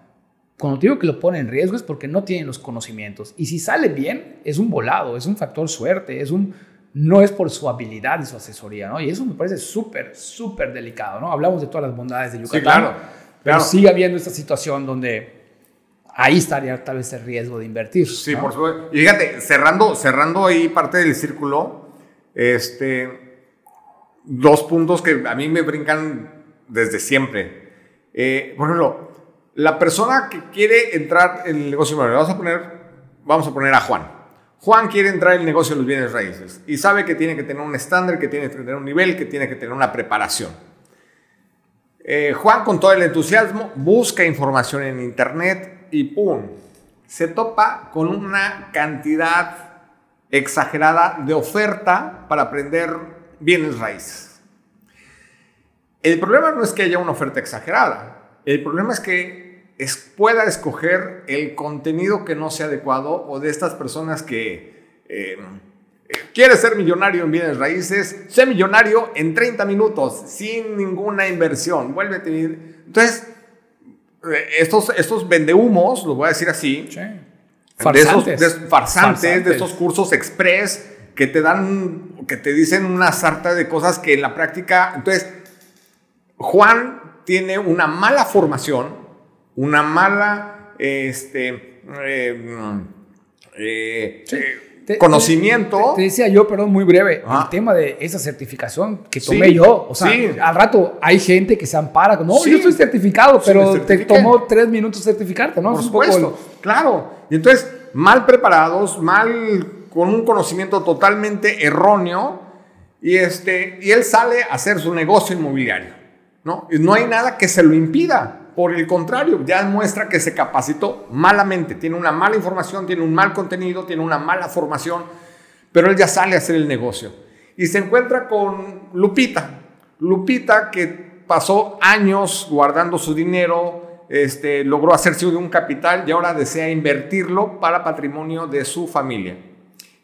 Cuando digo que lo pone en riesgo es porque no tienen los conocimientos. Y si sale bien, es un volado, es un factor suerte, es un, no es por su habilidad y su asesoría, ¿no? Y eso me parece súper, súper delicado, ¿no? Hablamos de todas las bondades de Yucatán, sí, claro, pero sigue habiendo esta situación donde ahí estaría tal vez el riesgo de invertir. Sí, por supuesto. Y fíjate, cerrando, cerrando ahí parte del círculo, este, dos puntos que a mí me brincan desde siempre. Eh, por ejemplo, la persona que quiere entrar en el negocio inmobiliario, vamos a poner, vamos a poner a Juan. Juan quiere entrar en el negocio de los bienes raíces y sabe que tiene que tener un estándar, que tiene que tener un nivel, que tiene que tener una preparación. Eh, Juan con todo el entusiasmo busca información en internet y ¡pum! Se topa con una cantidad exagerada de oferta para aprender bienes raíces. El problema no es que haya una oferta exagerada, el problema es que pueda escoger el contenido que no sea adecuado o de estas personas que eh, quiere ser millonario en bienes raíces, sé millonario en 30 minutos sin ninguna inversión. Vuélvete. Entonces, estos, estos vendehumos, lo voy a decir así, farsantes. De esos farsantes, de esos cursos express que te dan, que te dicen una sarta de cosas que en la práctica, entonces, Juan tiene una mala formación, una mala, este, eh, eh, conocimiento. Te, decía yo, perdón, muy breve, el tema de esa certificación que tomé yo. O sea, al rato hay gente que se ampara. No, yo estoy certificado, pero te tomó tres minutos certificarte, ¿no? Por supuesto, claro. Y entonces, mal preparados, mal, con un conocimiento totalmente erróneo, y, este, y él sale a hacer su negocio inmobiliario. ¿no? Y no hay nada que se lo impida. Por el contrario, ya muestra que se capacitó malamente, tiene una mala información, tiene un mal contenido, tiene una mala formación, pero él ya sale a hacer el negocio. Y se encuentra con Lupita. Lupita que pasó años guardando su dinero, este, logró hacerse de un capital y ahora desea invertirlo para patrimonio de su familia.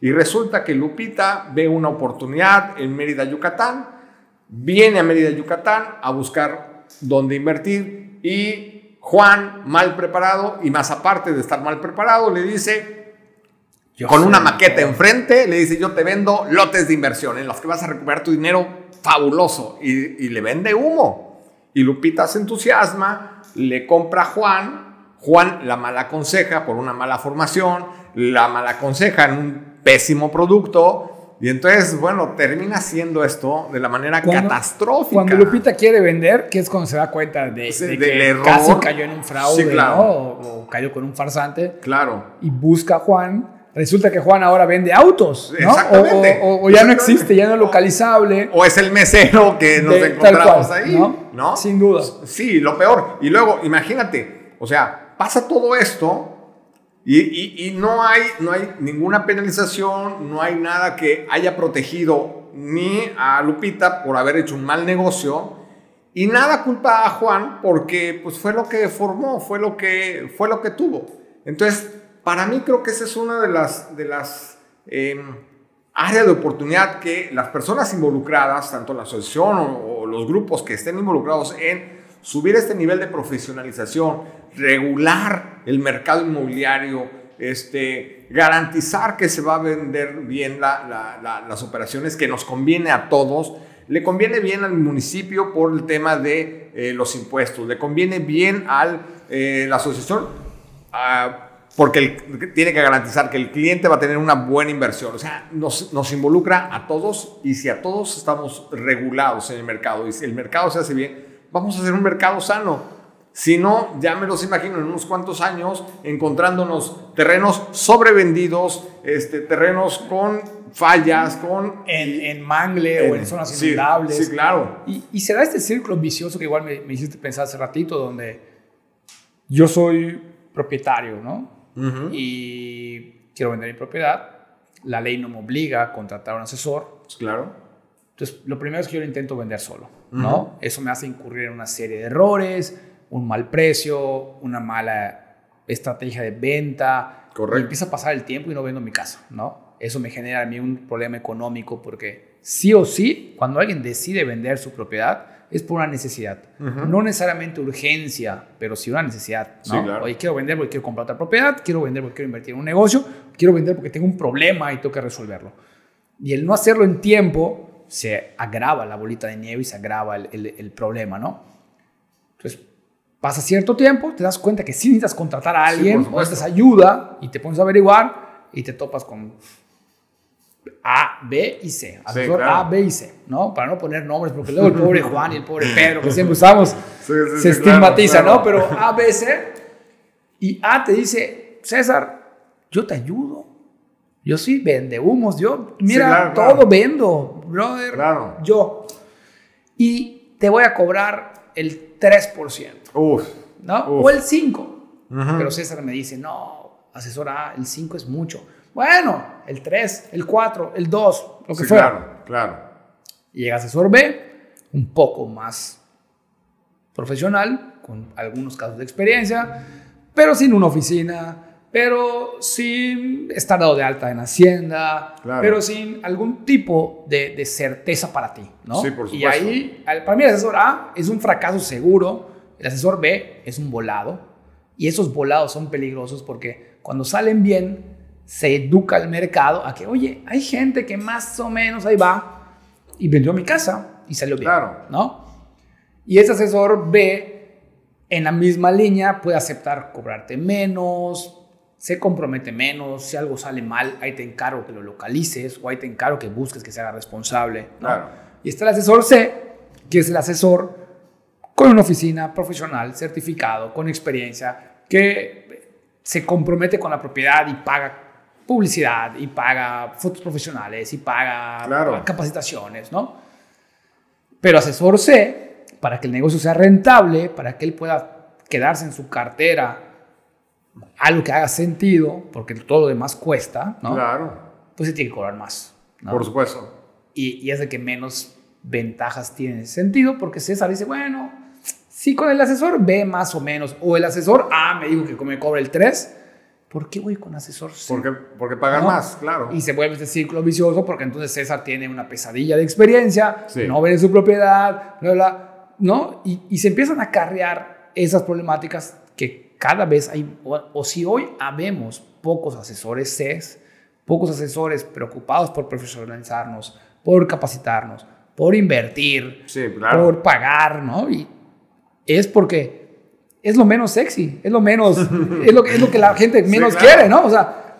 Y resulta que Lupita ve una oportunidad en Mérida, Yucatán, viene a Mérida, Yucatán a buscar dónde invertir. Y Juan, mal preparado y más aparte de estar mal preparado, le dice, con una maqueta enfrente, le dice, yo te vendo lotes de inversión en los que vas a recuperar tu dinero fabuloso y, le vende humo. Y Lupita se entusiasma, le compra a Juan, Juan la mala aconseja por una mala formación, la mala aconseja en un pésimo producto, y entonces, bueno, termina siendo esto de la manera catastrófica. Cuando Lupita quiere vender, que es cuando se da cuenta de, que casi cayó en un fraude, o, cayó con un farsante. Claro. Y busca a Juan. Resulta que Juan ahora vende autos, ¿no? Exactamente. O, ya no existe, ya no es localizable. O es el mesero que nos encontramos ahí, ¿no? Sin duda. Sí, lo peor. Y luego, imagínate, o sea, pasa todo esto y, no, hay, no hay ninguna penalización, no hay nada que haya protegido ni a Lupita por haber hecho un mal negocio y nada culpa a Juan porque pues, fue lo que formó, fue lo que, fue lo que tuvo. Entonces, para mí creo que esa es una de las, de las em, áreas de oportunidad que las personas involucradas, tanto la asociación o los grupos que estén involucrados en subir este nivel de profesionalización, regular el mercado inmobiliario, este, garantizar que se va a vender bien las operaciones que nos conviene a todos, le conviene bien al municipio por el tema de eh, los impuestos, le conviene bien a eh, la asociación ah, porque tiene que garantizar que el cliente va a tener una buena inversión. O sea, nos, nos involucra a todos y si a todos estamos regulados en el mercado y si el mercado se hace bien, vamos a hacer un mercado sano. Si no, ya me los imagino en unos cuantos años encontrándonos terrenos sobrevendidos, este, terrenos con fallas, con... En, mangle o en zonas inundables. Sí, claro. Y, se da este círculo vicioso que igual me, me, hiciste pensar hace ratito, donde yo soy propietario, ¿no? Y quiero vender mi propiedad. La ley no me obliga a contratar a un asesor. Claro. Entonces, lo primero es que yo lo intento vender solo. ¿No? Eso me hace incurrir en una serie de errores, un mal precio, una mala estrategia de venta. Correcto. Y empieza a pasar el tiempo y no vendo mi casa, ¿no? Eso me genera a mí un problema económico porque sí o sí, cuando alguien decide vender su propiedad, es por una necesidad. No necesariamente urgencia, pero sí una necesidad. ¿no? Sí, claro. Oye, quiero vender porque quiero comprar otra propiedad, quiero vender porque quiero invertir en un negocio, quiero vender porque tengo un problema y tengo que resolverlo. Y el no hacerlo en tiempo se agrava la bolita de nieve y se agrava el, problema, ¿no? Entonces, pasa cierto tiempo, te das cuenta que sí necesitas contratar a alguien, o necesitas ayuda y te pones a averiguar y te topas con A, B y C. Asesor A, B y C, ¿no? Para no poner nombres, porque luego el <laughs> pobre Juan y el pobre Pedro, que siempre usamos, se estigmatiza, ¿no? Pero A, B, C. Y A te dice, César, yo te ayudo. Yo sí vende humos, yo, mira, todo vendo, brother. Claro. Yo. Y te voy a cobrar el 3%. Uf. ¿No? O el 5%. Pero César me dice, no, asesora, el 5 es mucho. Bueno, el 3, el 4, el 2, lo que sí, fuera. Claro, claro. Y llega asesor B, un poco más profesional, con algunos casos de experiencia, pero sin una oficina, pero sin estar dado de alta en Hacienda, pero sin algún tipo de, certeza para ti, ¿no? Sí, por supuesto. Y ahí, para mí el asesor A es un fracaso seguro, el asesor B es un volado, y esos volados son peligrosos porque cuando salen bien, se educa el mercado a que, oye, hay gente que más o menos ahí va y vendió mi casa y salió bien. Claro. ¿No? Y ese asesor ve en la misma línea, puede aceptar cobrarte menos, se compromete menos, si algo sale mal, ahí te encargo que lo localices o ahí te encargo que busques que se haga responsable. Claro. Y está el asesor C, que es el asesor con una oficina profesional, certificado, con experiencia, que se compromete con la propiedad y paga publicidad y paga fotos profesionales y paga capacitaciones, ¿no? Pero asesor C, para que el negocio sea rentable, para que él pueda quedarse en su cartera algo que haga sentido, porque todo lo demás cuesta, ¿no? Claro. Pues se tiene que cobrar más. Por supuesto. Y, y, es de que menos ventajas tiene ese sentido, porque César dice, bueno, si con el asesor B más o menos, o el asesor A me dijo que me cobra el 3, ¿por qué voy con asesor C? Porque, porque pagan más, claro. Y se vuelve este círculo vicioso porque entonces César tiene una pesadilla de experiencia, no ve su propiedad, ¿no? Y, y, se empiezan a carrear esas problemáticas que cada vez hay, o, si hoy habemos pocos asesores C, pocos asesores preocupados por profesionalizarnos, por capacitarnos, por invertir, por pagar, ¿no? Y es porque es lo menos sexy, es lo menos, <laughs> es, lo, es lo que la gente menos quiere, ¿no? O sea,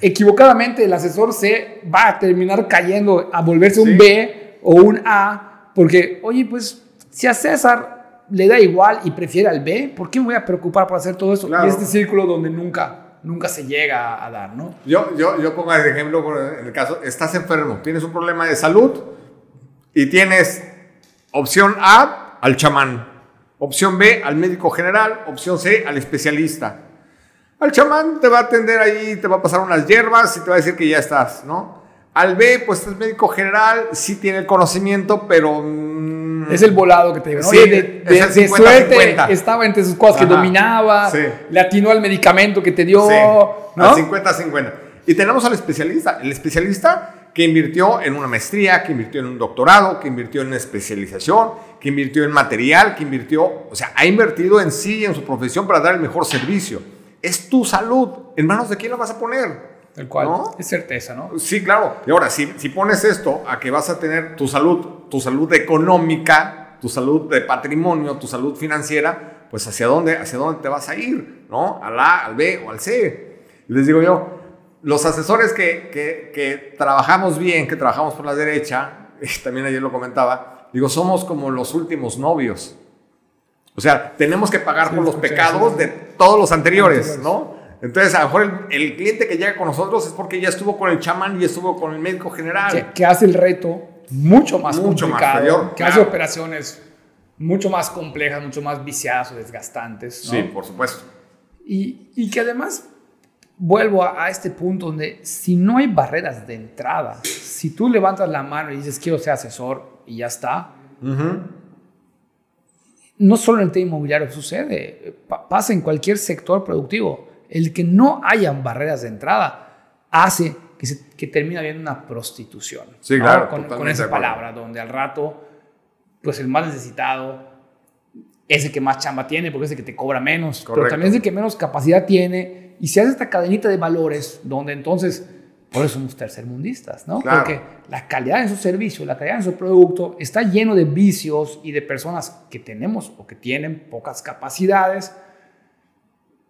equivocadamente el asesor C va a terminar cayendo a volverse un B o un A, porque, oye, pues si a César le da igual y prefiere al B, ¿por qué me voy a preocupar por hacer todo eso? Y este círculo donde nunca, nunca se llega a dar, ¿no? Yo, yo, yo pongo el ejemplo en el caso, estás enfermo, tienes un problema de salud y tienes opción A al chamán. Opción B, al médico general. Opción C, al especialista. Al chamán te va a atender ahí, te va a pasar unas hierbas y te va a decir que ya estás, ¿no? Al B, pues es médico general, sí tiene el conocimiento, pero... Mm, es el volado que te digo, ¿no? Sí, de, suerte estaba entre sus cosas que dominaba, le atinó al medicamento que te dio, ¿no? Al 50-50. Y tenemos al especialista. El especialista que invirtió en una maestría, que invirtió en un doctorado, que invirtió en una especialización, que invirtió en material, que invirtió, o sea, ha invertido en sí, en su profesión para dar el mejor servicio. Es tu salud. ¿En manos de quién la vas a poner? El cual es certeza, ¿no? Sí, claro. Y ahora, si, si pones esto a que vas a tener tu salud, tu salud económica, tu salud de patrimonio, tu salud financiera, pues hacia dónde, hacia dónde te vas a ir, ¿no? Al A, al B o al C. Les digo yo, los asesores que, que, trabajamos bien, que trabajamos por la derecha, <laughs> también ayer lo comentaba, digo, somos como los últimos novios. O sea, tenemos que pagar por los pecados de todos los anteriores, ¿no? Entonces, a lo mejor el, cliente que llega con nosotros es porque ya estuvo con el chamán y estuvo con el médico general. Que, hace el reto mucho más mucho complicado, que hace operaciones mucho más complejas, mucho más viciadas o desgastantes. Sí, por supuesto. Y, y que además vuelvo a, este punto donde si no hay barreras de entrada, si tú levantas la mano y dices quiero ser asesor y ya está, no solo en el tema inmobiliario sucede, pasa en cualquier sector productivo. El que no hayan barreras de entrada hace que, se, que termina habiendo una prostitución. Sí, claro. Con, esa palabra, donde al rato, pues el más necesitado es el que más chamba tiene porque es el que te cobra menos, pero también es el que menos capacidad tiene y se hace esta cadenita de valores donde entonces, por eso somos tercermundistas, ¿no? Porque la calidad de su servicio, la calidad de su producto está lleno de vicios y de personas que tenemos o que tienen pocas capacidades,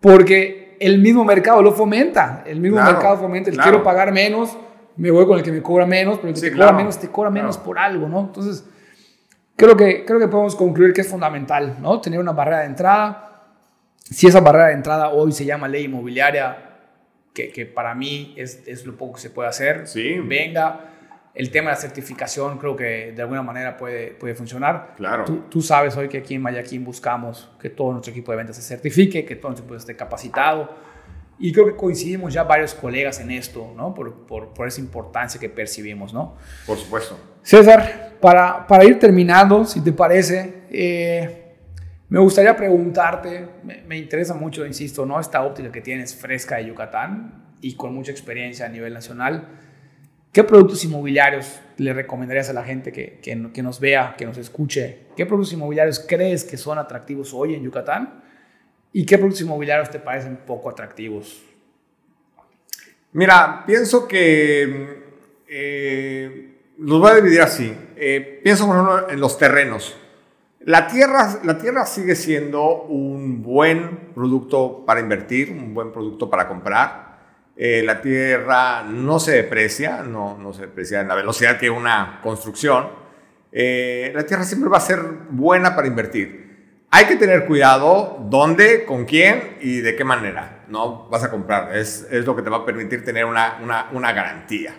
porque el mismo mercado lo fomenta, el mismo mercado fomenta el quiero pagar menos, me voy con el que me cobra menos, pero el que te cobra menos te cobra menos por algo, ¿no? Entonces, creo que, creo que podemos concluir que es fundamental, ¿no? Tener una barrera de entrada si esa barrera de entrada hoy se llama ley inmobiliaria, que, que para mí es, es, lo poco que se puede hacer, sí. venga. El tema de la certificación creo que de alguna manera puede, puede funcionar. Claro. Tú, tú, sabes hoy que aquí en Mayaquín buscamos que todo nuestro equipo de ventas se certifique, que todo nuestro equipo esté capacitado. Y creo que coincidimos ya varios colegas en esto, ¿no? Por, por, por esa importancia que percibimos, ¿no? Por supuesto. César, para, para ir terminando, si te parece, eh, me gustaría preguntarte, me, interesa mucho, insisto, ¿no? esta óptica que tienes fresca de Yucatán y con mucha experiencia a nivel nacional. ¿Qué productos inmobiliarios le recomendarías a la gente que, que, nos vea, que nos escuche? ¿Qué productos inmobiliarios crees que son atractivos hoy en Yucatán? ¿Y qué productos inmobiliarios te parecen poco atractivos? Mira, pienso que eh, los voy a dividir así. Eh, pienso, por ejemplo, en los terrenos. La tierra, la tierra sigue siendo un buen producto para invertir, un buen producto para comprar. Eh, la tierra no se deprecia, no, no se deprecia en la velocidad que una construcción. Eh, la tierra siempre va a ser buena para invertir. Hay que tener cuidado dónde, con quién y de qué manera no vas a comprar. Es, es lo que te va a permitir tener una, una, una garantía.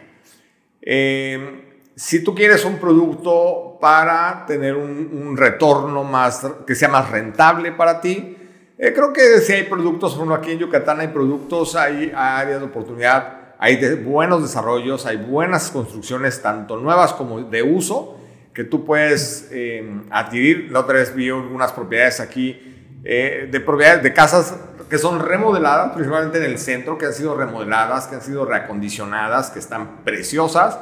Eh, si tú quieres un producto para tener un, retorno más, que sea más rentable para ti, eh, creo que si hay productos, bueno, aquí en Yucatán hay productos, hay áreas de oportunidad, hay buenos desarrollos, hay buenas construcciones, tanto nuevas como de uso, que tú puedes eh, adquirir. La otra vez vi algunas propiedades aquí, eh, de propiedades de casas que son remodeladas, principalmente en el centro, que han sido remodeladas, que han sido reacondicionadas, que están preciosas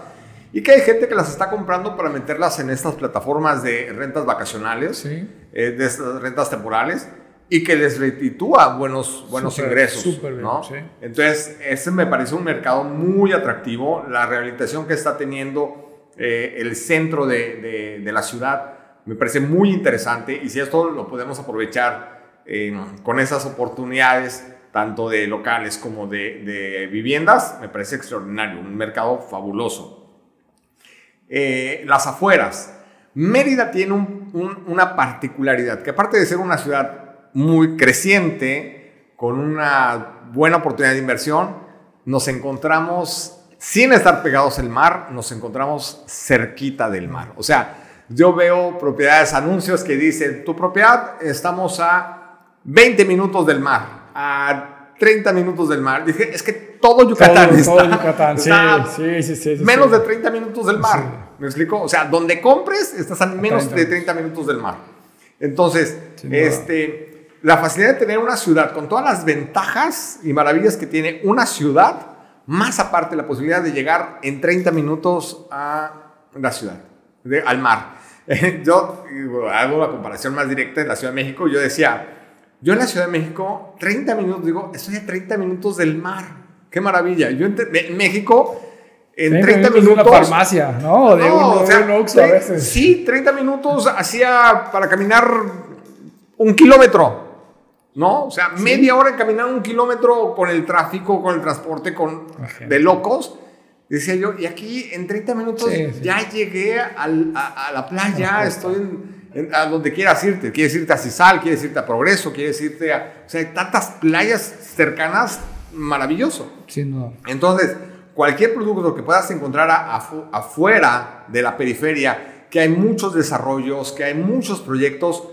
y que hay gente que las está comprando para meterlas en estas plataformas de rentas vacacionales, eh, de estas rentas temporales, y que les retitúa buenos, buenos ingresos. ¿no? Entonces, ese me parece un mercado muy atractivo. La rehabilitación que está teniendo eh, el centro de, de, la ciudad me parece muy interesante. Y si esto lo podemos aprovechar eh, con esas oportunidades, tanto de locales como de, de viviendas, me parece extraordinario. Un mercado fabuloso. Eh, las afueras. Mérida tiene una particularidad, que aparte de ser una ciudad muy creciente, con una buena oportunidad de inversión, nos encontramos, sin estar pegados al mar, nos encontramos cerquita del mar. O sea, yo veo propiedades, anuncios que dicen, tu propiedad estamos a 20 minutos del mar, a 30 minutos del mar. Dije, es que todo Yucatán está. Todo Yucatán, <laughs> sí, sí, sí, Menos de 30 minutos del mar. ¿Me explico? O sea, donde compres, estás a menos de 30 minutos del mar. Entonces, este, la facilidad de tener una ciudad con todas las ventajas y maravillas que tiene una ciudad, más aparte la posibilidad de llegar en 30 minutos a la ciudad, al mar. <laughs> Yo hago la comparación más directa en la Ciudad de México. Yo decía, yo en la Ciudad de México, 30 minutos, digo, estoy a 30 minutos del mar. Qué maravilla. Yo en, México, en 30 minutos. De una farmacia, ¿no? De no, un, a veces. Sí, 30 minutos hacía para caminar un kilómetro. ¿No? O sea, media hora en caminar un kilómetro con el tráfico, con el transporte, con, de locos. Decía yo, y aquí en 30 minutos ya llegué al, a, la playa, estoy en a donde quieras irte. Quieres irte a Cisal, quieres irte a Progreso, quieres irte a... O sea, hay tantas playas cercanas, maravilloso. Entonces, cualquier producto que puedas encontrar afuera de la periferia, que hay muchos desarrollos, que hay muchos proyectos,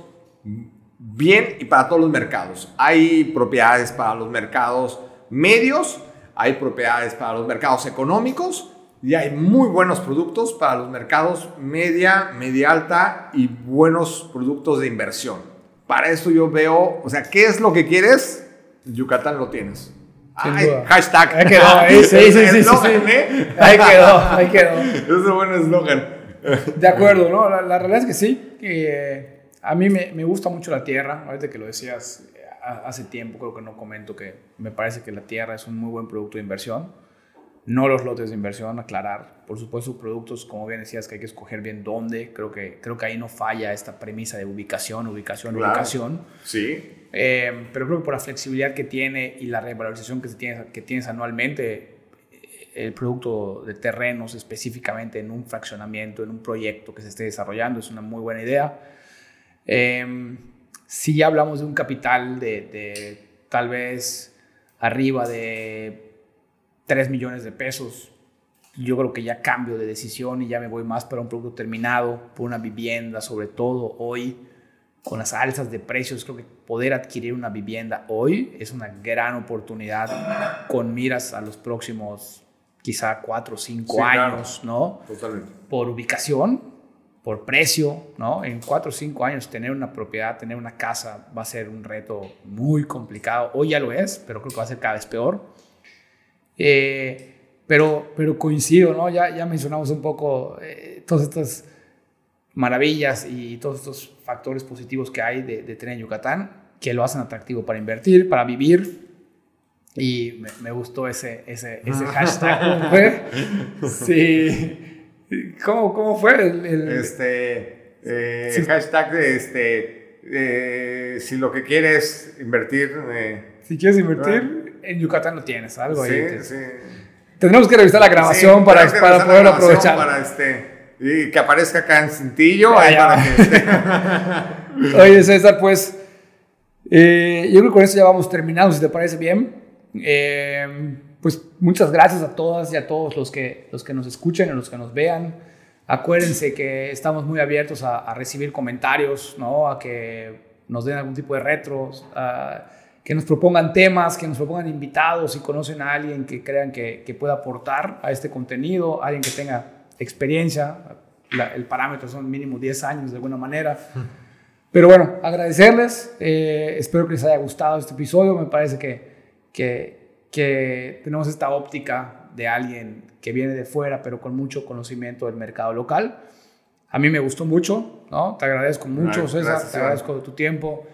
bien y para todos los mercados. Hay propiedades para los mercados medios, hay propiedades para los mercados económicos, y hay muy buenos productos para los mercados media, media alta y buenos productos de inversión. Para eso yo veo, o sea, ¿qué es lo que quieres? Yucatán lo tienes. hashtag. Ahí quedó. <laughs> sí, sí, sí, sí, ¿eh? Ahí quedó, ahí quedó. <laughs> Es un buen eslogan. De acuerdo, ¿no? La, realidad es que sí. Que a mí me, me, gusta mucho la tierra. Ahorita que lo decías hace tiempo, creo que no comento que me parece que la tierra es un muy buen producto de inversión no los lotes de inversión, aclarar. Por supuesto, productos, como bien decías, que hay que escoger bien dónde. Creo que, creo que ahí no falla esta premisa de ubicación, ubicación, ubicación. Sí. Eh, pero creo que por la flexibilidad que tiene y la revalorización que, tienes, que tienes anualmente, eh, el producto de terrenos específicamente en un fraccionamiento, en un proyecto que se esté desarrollando, es una muy buena idea. Eh, si ya hablamos de un capital de, de tal vez arriba de 3 millones de pesos. Yo creo que ya cambio de decisión y ya me voy más para un producto terminado, por una vivienda, sobre todo hoy, con las alzas de precios. Creo que poder adquirir una vivienda hoy es una gran oportunidad con miras a los próximos quizá 4 o 5 años, ¿no? Totalmente. Por ubicación, por precio, ¿no? En 4 o 5 años tener una propiedad, tener una casa va a ser un reto muy complicado. Hoy ya lo es, pero creo que va a ser cada vez peor. Eh, pero, pero coincido, ¿no? Ya, ya mencionamos un poco eh, todas estas maravillas y todos estos factores positivos que hay de, tener en Yucatán. que lo hacen atractivo para invertir, para vivir. Y me, gustó ese, ese, ese hashtag. <laughs> Sí. ¿Cómo, cómo fue? El, Este, eh, hashtag de este, eh, si lo que quieres invertir... Eh, si quieres invertir, en Yucatán lo tienes, algo ahí. Sí, sí. Tendremos que revisar la grabación para, para poder aprovechar. Para este, y que aparezca acá en cintillo. <laughs> Oye, César, pues eh, yo creo que con eso ya vamos terminando, si te parece bien. Eh, pues muchas gracias a todas y a todos los que, los que nos escuchen y los que nos vean. Acuérdense que estamos muy abiertos a, recibir comentarios, ¿no? a que nos den algún tipo de retros, a que nos propongan temas, que nos propongan invitados, si conocen a alguien que crean que, que pueda aportar a este contenido, alguien que tenga experiencia, el parámetro son mínimo 10 años de alguna manera. Pero bueno, agradecerles, eh, espero que les haya gustado este episodio, me parece que, que, que, tenemos esta óptica de alguien que viene de fuera, pero con mucho conocimiento del mercado local. A mí me gustó mucho, ¿no? Te agradezco mucho, César, te agradezco tu tiempo.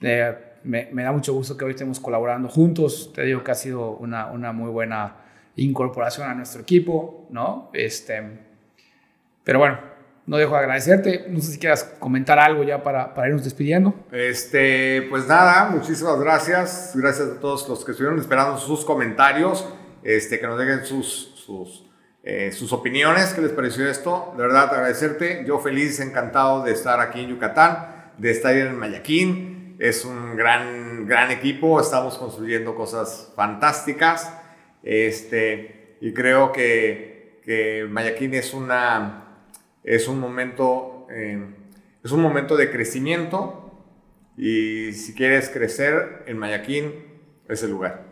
Eh, me, me, da mucho gusto que hoy estemos colaborando juntos. Te digo que ha sido una, una muy buena incorporación a nuestro equipo, ¿no? Este, pero bueno, no dejo de agradecerte. No sé si quieras comentar algo ya para, para irnos despidiendo. Este, pues nada, muchísimas gracias. Gracias a todos los que estuvieron esperando sus comentarios, este, que nos dejen sus, eh, sus opiniones, qué les pareció esto. De verdad, agradecerte. Yo feliz, encantado de estar aquí en Yucatán, de estar en Mayaquín. Es un gran, gran equipo. Estamos construyendo cosas fantásticas. Este, y creo que, que Mayaquín es una es un momento, eh, es un momento de crecimiento y si quieres crecer en Mayaquín es el lugar.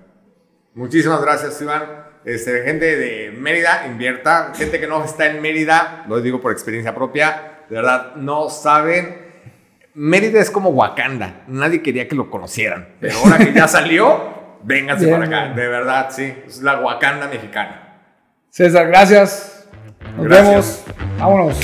Muchísimas gracias, Iván. Este, gente de Mérida, invierta. Gente que no está en Mérida, lo digo por experiencia propia, de verdad, no saben. Mérida es como Wakanda. Nadie quería que lo conocieran. Pero <laughs> ahora que ya salió, vénganse para acá. De verdad, sí. Es la Wakanda mexicana. César, gracias. Nos vemos. Vámonos.